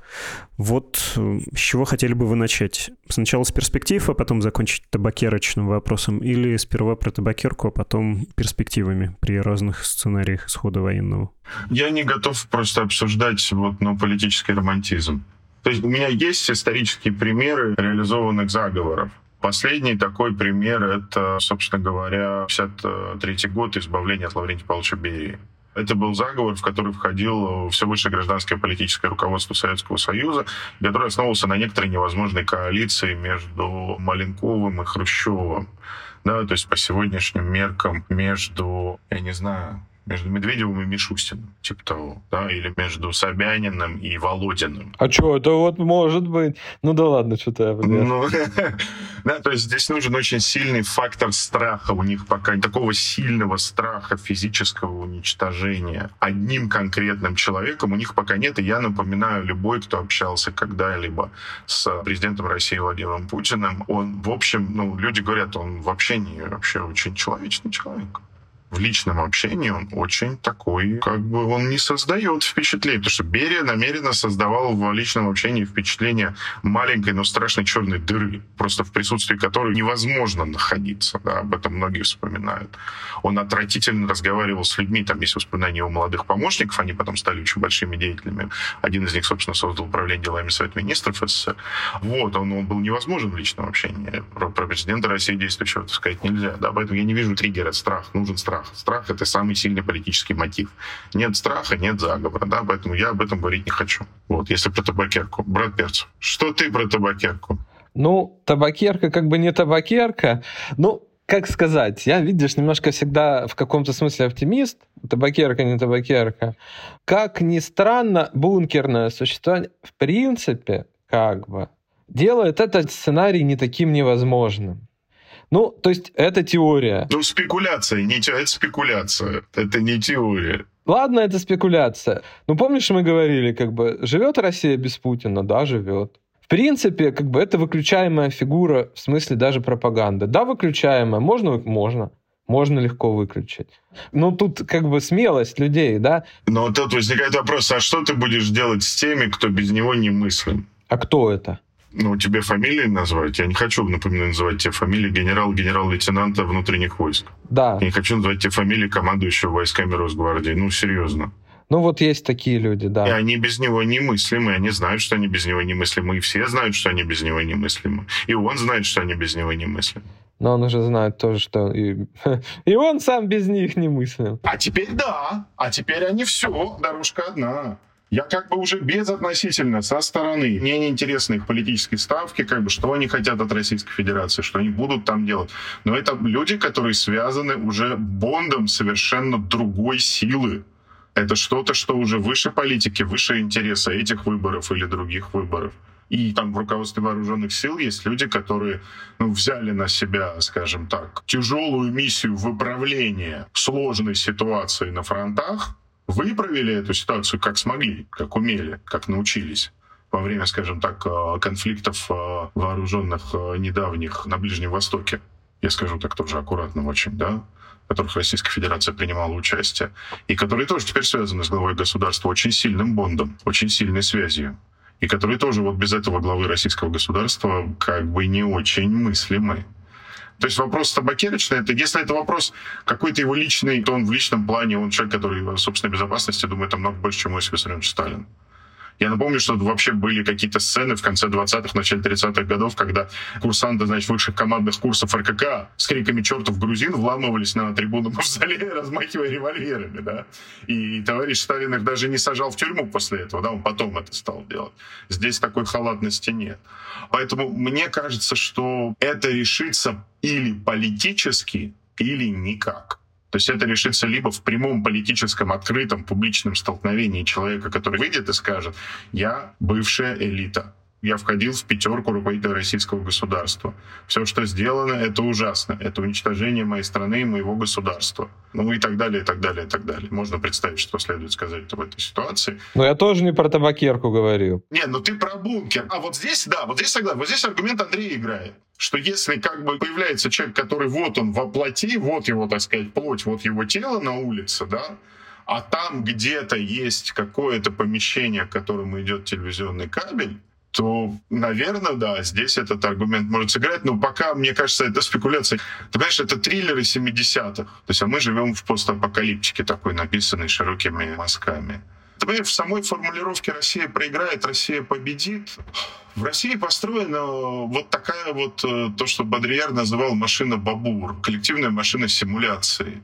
Speaker 1: Вот э, с чего хотели бы вы начать? Сначала с перспектив, а потом закончить табакерочным вопросом? Или сперва про табакерку, а потом перспективами при разных сценариях исхода военного?
Speaker 3: Я не готов просто обсуждать вот, ну, политический романтизм. То есть у меня есть исторические примеры реализованных заговоров. Последний такой пример — это, собственно говоря, 53 год избавления от Лаврентия Павловича Берии. Это был заговор, в который входил все высшее гражданское политическое руководство Советского Союза, который основывался на некоторой невозможной коалиции между Маленковым и Хрущевым. Да, то есть по сегодняшним меркам между, я не знаю, между Медведевым и Мишустиным, типа того, да, или между Собяниным и Володиным.
Speaker 2: А что, это вот может быть? Ну да ладно, что-то я
Speaker 3: ну, (laughs) Да, то есть здесь нужен очень сильный фактор страха. У них пока такого сильного страха физического уничтожения одним конкретным человеком у них пока нет. И я напоминаю, любой, кто общался когда-либо с президентом России Владимиром Путиным, он, в общем, ну, люди говорят, он вообще не вообще очень человечный человек в личном общении он очень такой, как бы он не создает впечатление, потому что Берия намеренно создавал в личном общении впечатление маленькой, но страшной черной дыры, просто в присутствии которой невозможно находиться, да, об этом многие вспоминают. Он отвратительно разговаривал с людьми, там есть воспоминания о молодых помощников, они потом стали очень большими деятелями. Один из них, собственно, создал управление делами Совета Министров СССР. Вот, он, он был невозможен в личном общении. Про, про президента России действующего, сказать, нельзя, да, поэтому я не вижу триггера страх, нужен страх страх. Страх — это самый сильный политический мотив. Нет страха, нет заговора, да, поэтому я об этом говорить не хочу. Вот, если про табакерку. Брат Перцев, что ты про табакерку?
Speaker 2: Ну, табакерка как бы не табакерка. Ну, как сказать, я, видишь, немножко всегда в каком-то смысле оптимист, табакерка, не табакерка. Как ни странно, бункерное существование, в принципе, как бы, делает этот сценарий не таким невозможным. Ну, то есть это теория.
Speaker 3: Ну, спекуляция, не те... это спекуляция, это не теория.
Speaker 2: Ладно, это спекуляция. Ну, помнишь, мы говорили, как бы, живет Россия без Путина? Да, живет. В принципе, как бы это выключаемая фигура, в смысле даже пропаганды. Да, выключаемая. Можно? Можно. Можно легко выключить. Ну, тут как бы смелость людей, да?
Speaker 3: Но тут возникает вопрос, а что ты будешь делать с теми, кто без него не мыслим?
Speaker 2: А кто это?
Speaker 3: Ну, тебе фамилии назвать? Я не хочу, напоминаю, называть тебе фамилии генерал, генерал-лейтенанта внутренних войск.
Speaker 2: Да.
Speaker 3: Я не хочу называть тебе фамилии командующего войсками Росгвардии. Ну, серьезно.
Speaker 2: Ну, вот есть такие люди, да.
Speaker 3: И они без него немыслимы. Они знают, что они без него немыслимы. И все знают, что они без него немыслимы. И он знает, что они без него немыслимы.
Speaker 2: Но он уже знает тоже, что и, (laughs) и он сам без них не мыслил.
Speaker 3: А теперь да. А теперь они все. Дорожка одна. Я как бы уже безотносительно со стороны. Мне не интересны их политические ставки, как бы, что они хотят от Российской Федерации, что они будут там делать. Но это люди, которые связаны уже бондом совершенно другой силы. Это что-то, что уже выше политики, выше интереса этих выборов или других выборов. И там в руководстве вооруженных сил есть люди, которые ну, взяли на себя, скажем так, тяжелую миссию выправления сложной ситуации на фронтах, выправили эту ситуацию как смогли, как умели, как научились во время, скажем так, э, конфликтов э, вооруженных э, недавних на Ближнем Востоке. Я скажу так тоже аккуратно очень, да? в которых Российская Федерация принимала участие, и которые тоже теперь связаны с главой государства очень сильным бондом, очень сильной связью, и которые тоже вот без этого главы российского государства как бы не очень мыслимы. То есть вопрос табакерочный, это если это вопрос какой-то его личный, то он в личном плане, он человек, который о собственной безопасности думает намного больше, чем Иосиф Виссарионович Сталин. Я напомню, что вообще были какие-то сцены в конце 20-х, начале 30-х годов, когда курсанты, значит, высших командных курсов РКК с криками «Чертов грузин» вламывались на трибуну Мавзолея, (laughs) размахивая револьверами, да. И товарищ Сталин их даже не сажал в тюрьму после этого, да, он потом это стал делать. Здесь такой халатности нет. Поэтому мне кажется, что это решится или политически, или никак. То есть это решится либо в прямом политическом, открытом, публичном столкновении человека, который выйдет и скажет, я бывшая элита, я входил в пятерку руководителей российского государства. Все, что сделано, это ужасно. Это уничтожение моей страны и моего государства. Ну и так далее, и так далее, и так далее. Можно представить, что следует сказать в этой ситуации.
Speaker 2: Но я тоже не про табакерку говорил.
Speaker 3: Не, ну ты про бункер. А вот здесь, да, вот здесь согласен. Вот здесь аргумент Андрея играет что если как бы появляется человек, который вот он воплоти, вот его, так сказать, плоть, вот его тело на улице, да, а там где-то есть какое-то помещение, к которому идет телевизионный кабель, то, наверное, да, здесь этот аргумент может сыграть, но пока, мне кажется, это спекуляция. Ты понимаешь, это триллеры 70-х. То есть, а мы живем в постапокалиптике такой, написанной широкими мазками. Ты понимаешь, в самой формулировке «Россия проиграет, Россия победит» в России построена вот такая вот, э, то, что Бодрияр называл машина Бабур, коллективная машина симуляции.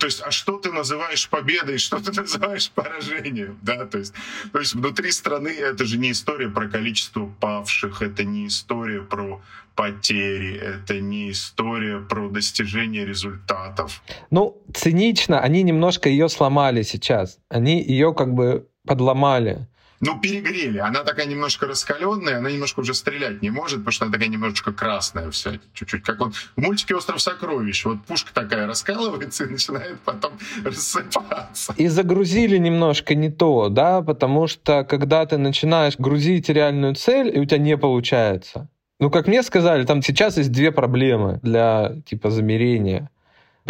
Speaker 3: То есть, а что ты называешь победой, что ты (laughs) называешь поражением, да, то есть, то есть внутри страны это же не история про количество павших, это не история про потери, это не история про достижение результатов.
Speaker 2: Ну, цинично, они немножко ее сломали сейчас, они ее как бы подломали
Speaker 3: ну, перегрели. Она такая немножко раскаленная, она немножко уже стрелять не может, потому что она такая немножечко красная вся, чуть-чуть. Как вот в мультике «Остров сокровищ». Вот пушка такая раскалывается (laughs) и начинает потом рассыпаться.
Speaker 2: И загрузили немножко не то, да, потому что когда ты начинаешь грузить реальную цель, и у тебя не получается. Ну, как мне сказали, там сейчас есть две проблемы для, типа, замерения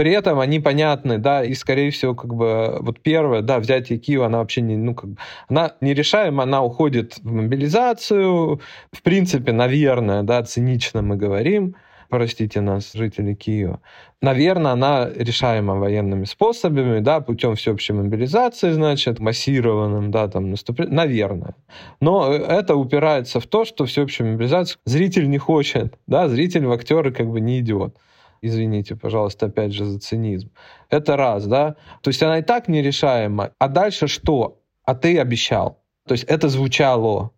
Speaker 2: при этом они понятны, да, и, скорее всего, как бы, вот первое, да, взятие Киева, она вообще не, ну, как бы, она нерешаема, она уходит в мобилизацию, в принципе, наверное, да, цинично мы говорим, простите нас, жители Киева. Наверное, она решаема военными способами, да, путем всеобщей мобилизации, значит, массированным, да, там, наступлением, наверное. Но это упирается в то, что всеобщую мобилизацию зритель не хочет, да, зритель в актеры как бы не идет. Извините, пожалуйста, опять же за цинизм. Это раз, да? То есть она и так нерешаема. А дальше что? А ты обещал. То есть это звучало.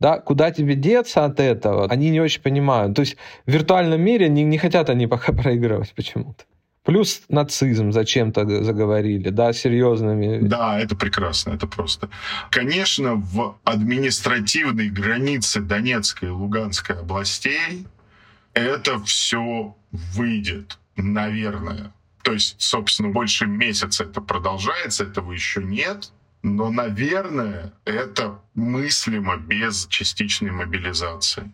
Speaker 2: Да, куда тебе деться от этого, они не очень понимают. То есть в виртуальном мире не, не хотят они пока (laughs) проигрывать почему-то. Плюс нацизм зачем-то заговорили, да, серьезными.
Speaker 3: Да, это прекрасно, это просто. Конечно, в административной границе Донецкой и Луганской областей это все выйдет, наверное. То есть, собственно, больше месяца это продолжается, этого еще нет. Но, наверное, это мыслимо без частичной мобилизации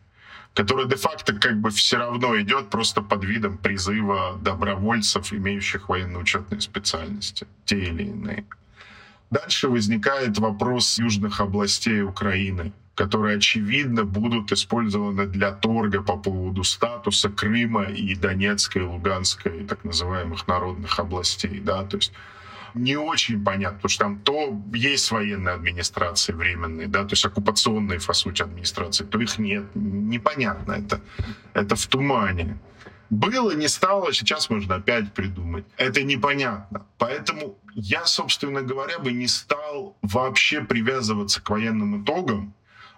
Speaker 3: которая де-факто как бы все равно идет просто под видом призыва добровольцев, имеющих военно-учетные специальности, те или иные. Дальше возникает вопрос южных областей Украины. Которые, очевидно, будут использованы для торга по поводу статуса Крыма и Донецкой, и Луганской, так называемых народных областей. Да? То есть не очень понятно, потому что там то есть военные администрации временные, да, то есть оккупационные, по сути, администрации, то их нет. Непонятно это. Это в тумане. Было, не стало, сейчас можно опять придумать. Это непонятно. Поэтому я, собственно говоря, бы не стал вообще привязываться к военным итогам,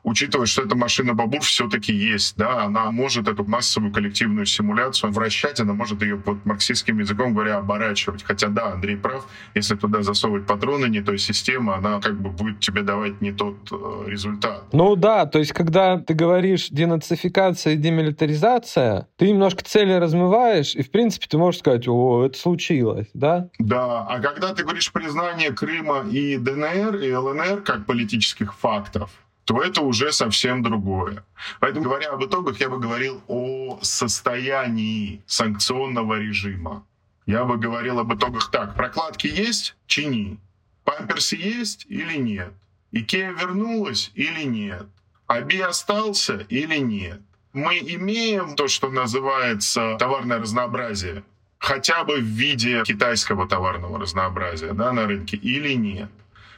Speaker 3: учитывая, что эта машина Бабур все-таки есть, да, она может эту массовую коллективную симуляцию вращать, она может ее под марксистским языком говоря оборачивать. Хотя да, Андрей прав, если туда засовывать патроны не той системы, она как бы будет тебе давать не тот э, результат.
Speaker 2: Ну да, то есть когда ты говоришь денацификация и демилитаризация, ты немножко цели размываешь, и в принципе ты можешь сказать, о, это случилось, да?
Speaker 3: Да, а когда ты говоришь признание Крыма и ДНР, и ЛНР как политических фактов, то это уже совсем другое. Поэтому, говоря об итогах, я бы говорил о состоянии санкционного режима. Я бы говорил об итогах так. Прокладки есть? Чини. Памперсы есть или нет? Икея вернулась или нет? Аби остался или нет? Мы имеем то, что называется товарное разнообразие, хотя бы в виде китайского товарного разнообразия да, на рынке или нет?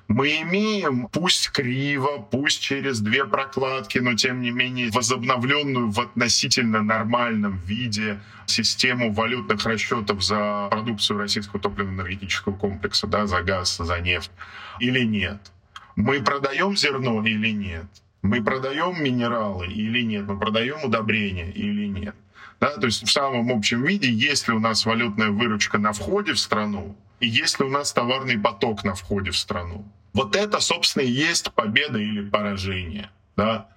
Speaker 3: Мы имеем, пусть криво, пусть через две прокладки, но тем не менее возобновленную в относительно нормальном виде систему валютных расчетов за продукцию российского топливно-энергетического комплекса, да, за газ, за нефть, или нет. Мы продаем зерно или нет. Мы продаем минералы или нет. Мы продаем удобрения или нет. Да, то есть в самом общем виде, есть ли у нас валютная выручка на входе в страну, и есть ли у нас товарный поток на входе в страну. Вот это, собственно, и есть победа или поражение. Да?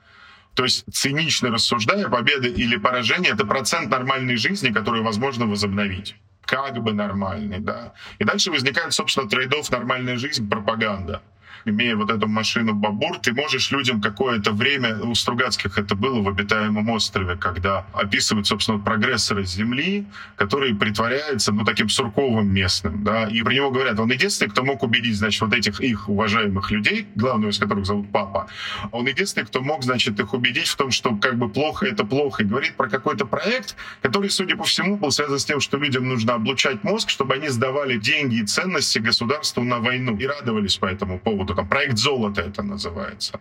Speaker 3: То есть, цинично рассуждая, победа или поражение — это процент нормальной жизни, который возможно возобновить. Как бы нормальный, да. И дальше возникает, собственно, трейдов «нормальная жизнь» — пропаганда имея вот эту машину Бабур, ты можешь людям какое-то время, у Стругацких это было в обитаемом острове, когда описывают, собственно, прогрессора Земли, который притворяется, ну, таким сурковым местным, да, и про него говорят, он единственный, кто мог убедить, значит, вот этих их уважаемых людей, главного из которых зовут Папа, он единственный, кто мог, значит, их убедить в том, что как бы плохо это плохо, и говорит про какой-то проект, который, судя по всему, был связан с тем, что людям нужно облучать мозг, чтобы они сдавали деньги и ценности государству на войну и радовались по этому поводу года, там проект золота это называется.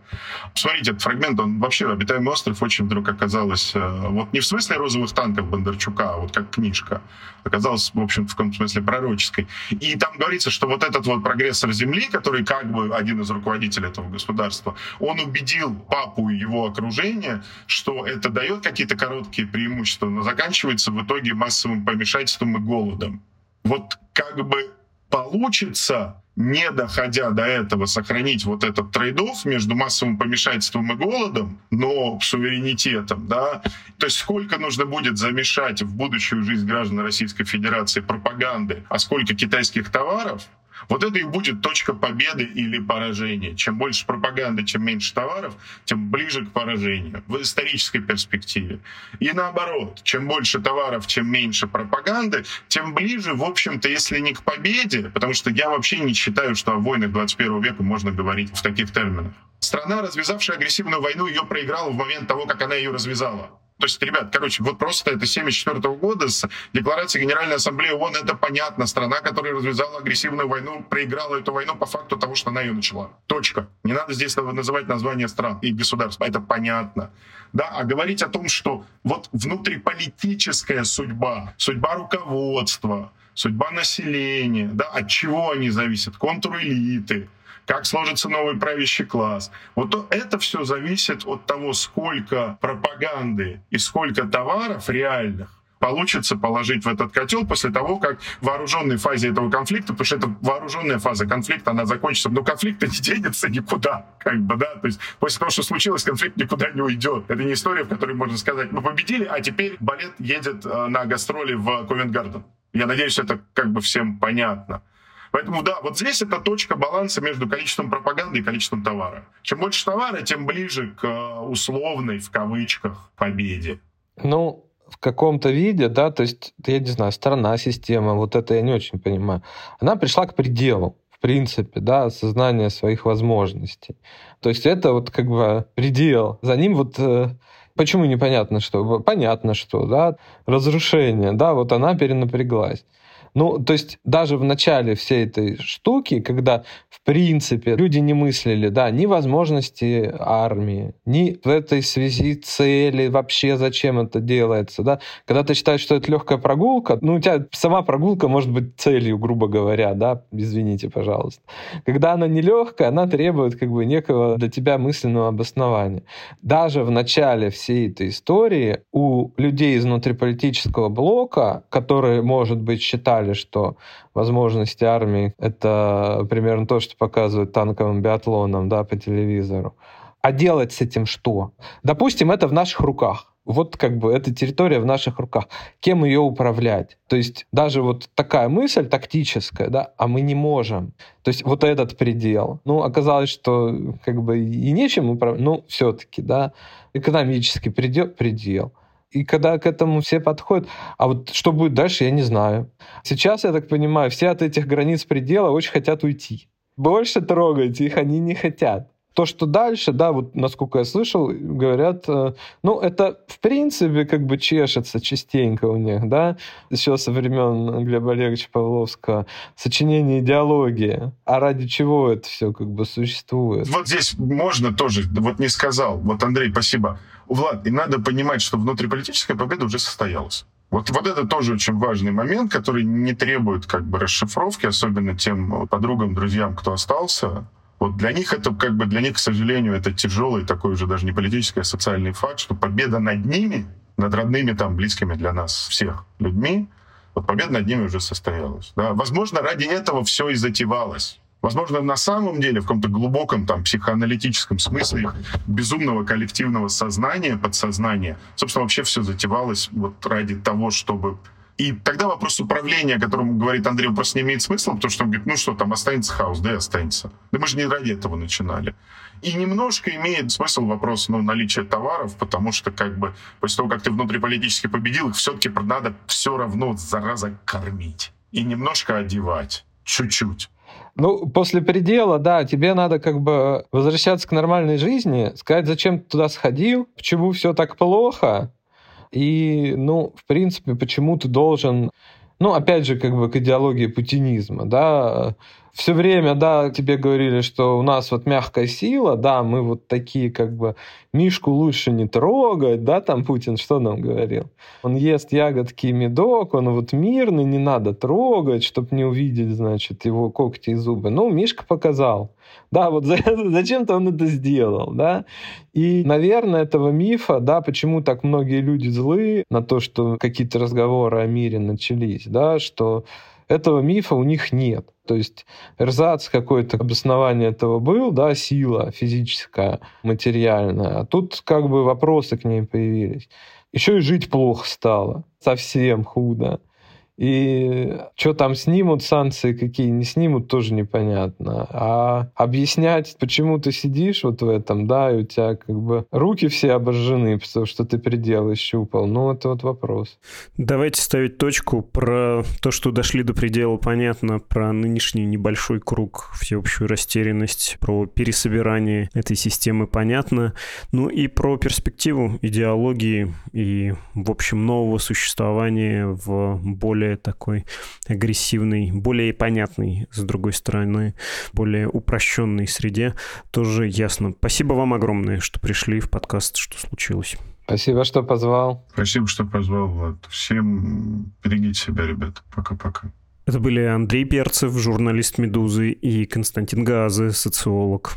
Speaker 3: Посмотрите, этот фрагмент, он вообще, обитаемый остров очень вдруг оказалось, э, вот не в смысле розовых танков Бондарчука, а вот как книжка, оказалось, в общем, в каком-то смысле пророческой. И там говорится, что вот этот вот прогрессор Земли, который как бы один из руководителей этого государства, он убедил папу и его окружение, что это дает какие-то короткие преимущества, но заканчивается в итоге массовым помешательством и голодом. Вот как бы получится не доходя до этого, сохранить вот этот трейдов между массовым помешательством и голодом, но суверенитетом, да, то есть сколько нужно будет замешать в будущую жизнь граждан Российской Федерации пропаганды, а сколько китайских товаров, вот это и будет точка победы или поражения. Чем больше пропаганды, чем меньше товаров, тем ближе к поражению в исторической перспективе. И наоборот, чем больше товаров, чем меньше пропаганды, тем ближе, в общем-то, если не к победе, потому что я вообще не считаю, что о войнах 21 века можно говорить в таких терминах. Страна, развязавшая агрессивную войну, ее проиграла в момент того, как она ее развязала. То есть, ребят, короче, вот просто это 74 года с декларацией Генеральной Ассамблеи ООН, это понятно. Страна, которая развязала агрессивную войну, проиграла эту войну по факту того, что она ее начала. Точка. Не надо здесь называть название стран и государств. Это понятно. Да, а говорить о том, что вот внутриполитическая судьба, судьба руководства, судьба населения, да, от чего они зависят, контур элиты, как сложится новый правящий класс. Вот это все зависит от того, сколько пропаганды и сколько товаров реальных получится положить в этот котел после того, как в вооруженной фазе этого конфликта, потому что это вооруженная фаза конфликта, она закончится, но конфликт не денется никуда, как бы, да, то есть после того, что случилось, конфликт никуда не уйдет. Это не история, в которой можно сказать, мы победили, а теперь балет едет э, на гастроли в Ковент-Гарден. Я надеюсь, это как бы всем понятно. Поэтому да, вот здесь это точка баланса между количеством пропаганды и количеством товара. Чем больше товара, тем ближе к э, условной, в кавычках, победе.
Speaker 2: Ну, в каком-то виде, да, то есть, я не знаю, страна, система, вот это я не очень понимаю. Она пришла к пределу принципе, да, осознание своих возможностей. То есть это вот как бы предел. За ним вот э, Почему непонятно что? Понятно что, да, разрушение, да, вот она перенапряглась. Ну, то есть даже в начале всей этой штуки, когда в принципе люди не мыслили, да, ни возможности армии, ни в этой связи цели, вообще зачем это делается, да. Когда ты считаешь, что это легкая прогулка, ну, у тебя сама прогулка может быть целью, грубо говоря, да, извините, пожалуйста. Когда она не легкая, она требует как бы некого для тебя мысленного обоснования. Даже в начале всей этой истории у людей из внутриполитического блока, которые, может быть, считали считали, что возможности армии — это примерно то, что показывают танковым биатлоном да, по телевизору. А делать с этим что? Допустим, это в наших руках. Вот как бы эта территория в наших руках. Кем ее управлять? То есть даже вот такая мысль тактическая, да, а мы не можем. То есть вот этот предел. Ну, оказалось, что как бы и нечем управлять, ну, все-таки, да, экономический предел, предел. И когда к этому все подходят, а вот что будет дальше, я не знаю. Сейчас, я так понимаю, все от этих границ предела очень хотят уйти. Больше трогать их они не хотят. То, что дальше, да, вот насколько я слышал, говорят, э, ну, это в принципе как бы чешется частенько у них, да, еще со времен Глеба Олеговича Павловского, сочинение идеологии. А ради чего это все как бы существует?
Speaker 3: Вот здесь можно тоже, вот не сказал, вот Андрей, спасибо, Влад, и надо понимать, что внутриполитическая победа уже состоялась. Вот, вот это тоже очень важный момент, который не требует как бы расшифровки, особенно тем подругам, друзьям, кто остался. Вот для них это как бы, для них, к сожалению, это тяжелый такой уже даже не политический, а социальный факт, что победа над ними, над родными там, близкими для нас всех людьми, вот победа над ними уже состоялась. Да? Возможно, ради этого все и затевалось. Возможно, на самом деле в каком-то глубоком там психоаналитическом смысле безумного коллективного сознания, подсознания, собственно, вообще все затевалось вот ради того, чтобы и тогда вопрос управления, о котором говорит Андрей, он просто не имеет смысла, потому что он говорит, ну что, там останется хаос, да и останется. Да мы же не ради этого начинали. И немножко имеет смысл вопрос ну, наличия товаров, потому что как бы после того, как ты внутриполитически победил, их все-таки надо все равно, зараза, кормить. И немножко одевать. Чуть-чуть.
Speaker 2: Ну, после предела, да, тебе надо как бы возвращаться к нормальной жизни, сказать, зачем ты туда сходил, почему все так плохо, и, ну, в принципе, почему ты должен ну, опять же, как бы к идеологии путинизма, да, все время, да, тебе говорили, что у нас вот мягкая сила, да, мы вот такие как бы Мишку лучше не трогать, да, там Путин что нам говорил? Он ест ягодки и медок, он вот мирный, не надо трогать, чтобы не увидеть, значит, его когти и зубы. Ну, Мишка показал. Да, вот (laughs) зачем-то он это сделал, да. И, наверное, этого мифа, да, почему так многие люди злы на то, что какие-то разговоры о мире начались, да, что этого мифа у них нет. То есть эрзац какое-то обоснование этого был, да, сила физическая, материальная. А тут как бы вопросы к ней появились. Еще и жить плохо стало. Совсем худо. И что там снимут, санкции какие не снимут, тоже непонятно. А объяснять, почему ты сидишь вот в этом, да, и у тебя как бы руки все обожжены, потому что ты пределы щупал, ну, это вот вопрос.
Speaker 1: Давайте ставить точку про то, что дошли до предела, понятно, про нынешний небольшой круг, всеобщую растерянность, про пересобирание этой системы понятно, ну и про перспективу идеологии и, в общем, нового существования в более более такой агрессивной, более понятной, с другой стороны, более упрощенной среде, тоже ясно. Спасибо вам огромное, что пришли в подкаст «Что случилось?».
Speaker 2: Спасибо, что позвал.
Speaker 3: Спасибо, что позвал, Влад. Всем берегите себя, ребята. Пока-пока.
Speaker 1: Это были Андрей Перцев, журналист «Медузы», и Константин Газы, социолог.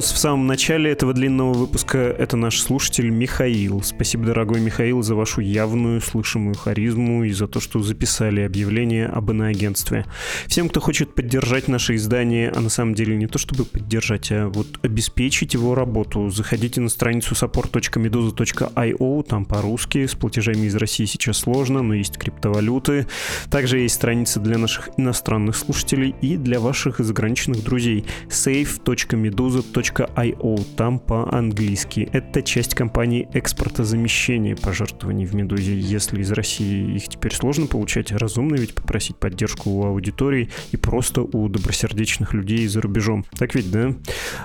Speaker 1: Голос в самом начале этого длинного выпуска — это наш слушатель Михаил. Спасибо, дорогой Михаил, за вашу явную слышимую харизму и за то, что записали объявление об иноагентстве. Всем, кто хочет поддержать наше издание, а на самом деле не то чтобы поддержать, а вот обеспечить его работу, заходите на страницу support.meduza.io, там по-русски, с платежами из России сейчас сложно, но есть криптовалюты. Также есть страница для наших иностранных слушателей и для ваших заграничных друзей save.meduza meduza.io, там по-английски. Это часть компании экспортозамещения пожертвований в Медузе. Если из России их теперь сложно получать, разумно ведь попросить поддержку у аудитории и просто у добросердечных людей за рубежом. Так ведь, да?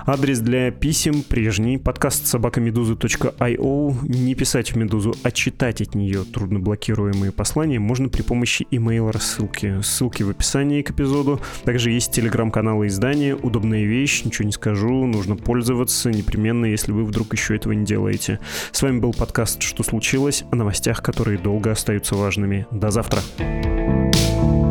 Speaker 1: Адрес для писем прежний. Подкаст собакамедуза.io. Не писать в Медузу, а читать от нее трудноблокируемые послания можно при помощи email-рассылки. Ссылки в описании к эпизоду. Также есть телеграм-каналы издания. Удобная вещь, ничего не скажу. Нужно пользоваться непременно, если вы вдруг еще этого не делаете. С вами был подкаст «Что случилось?» о новостях, которые долго остаются важными. До завтра. thank you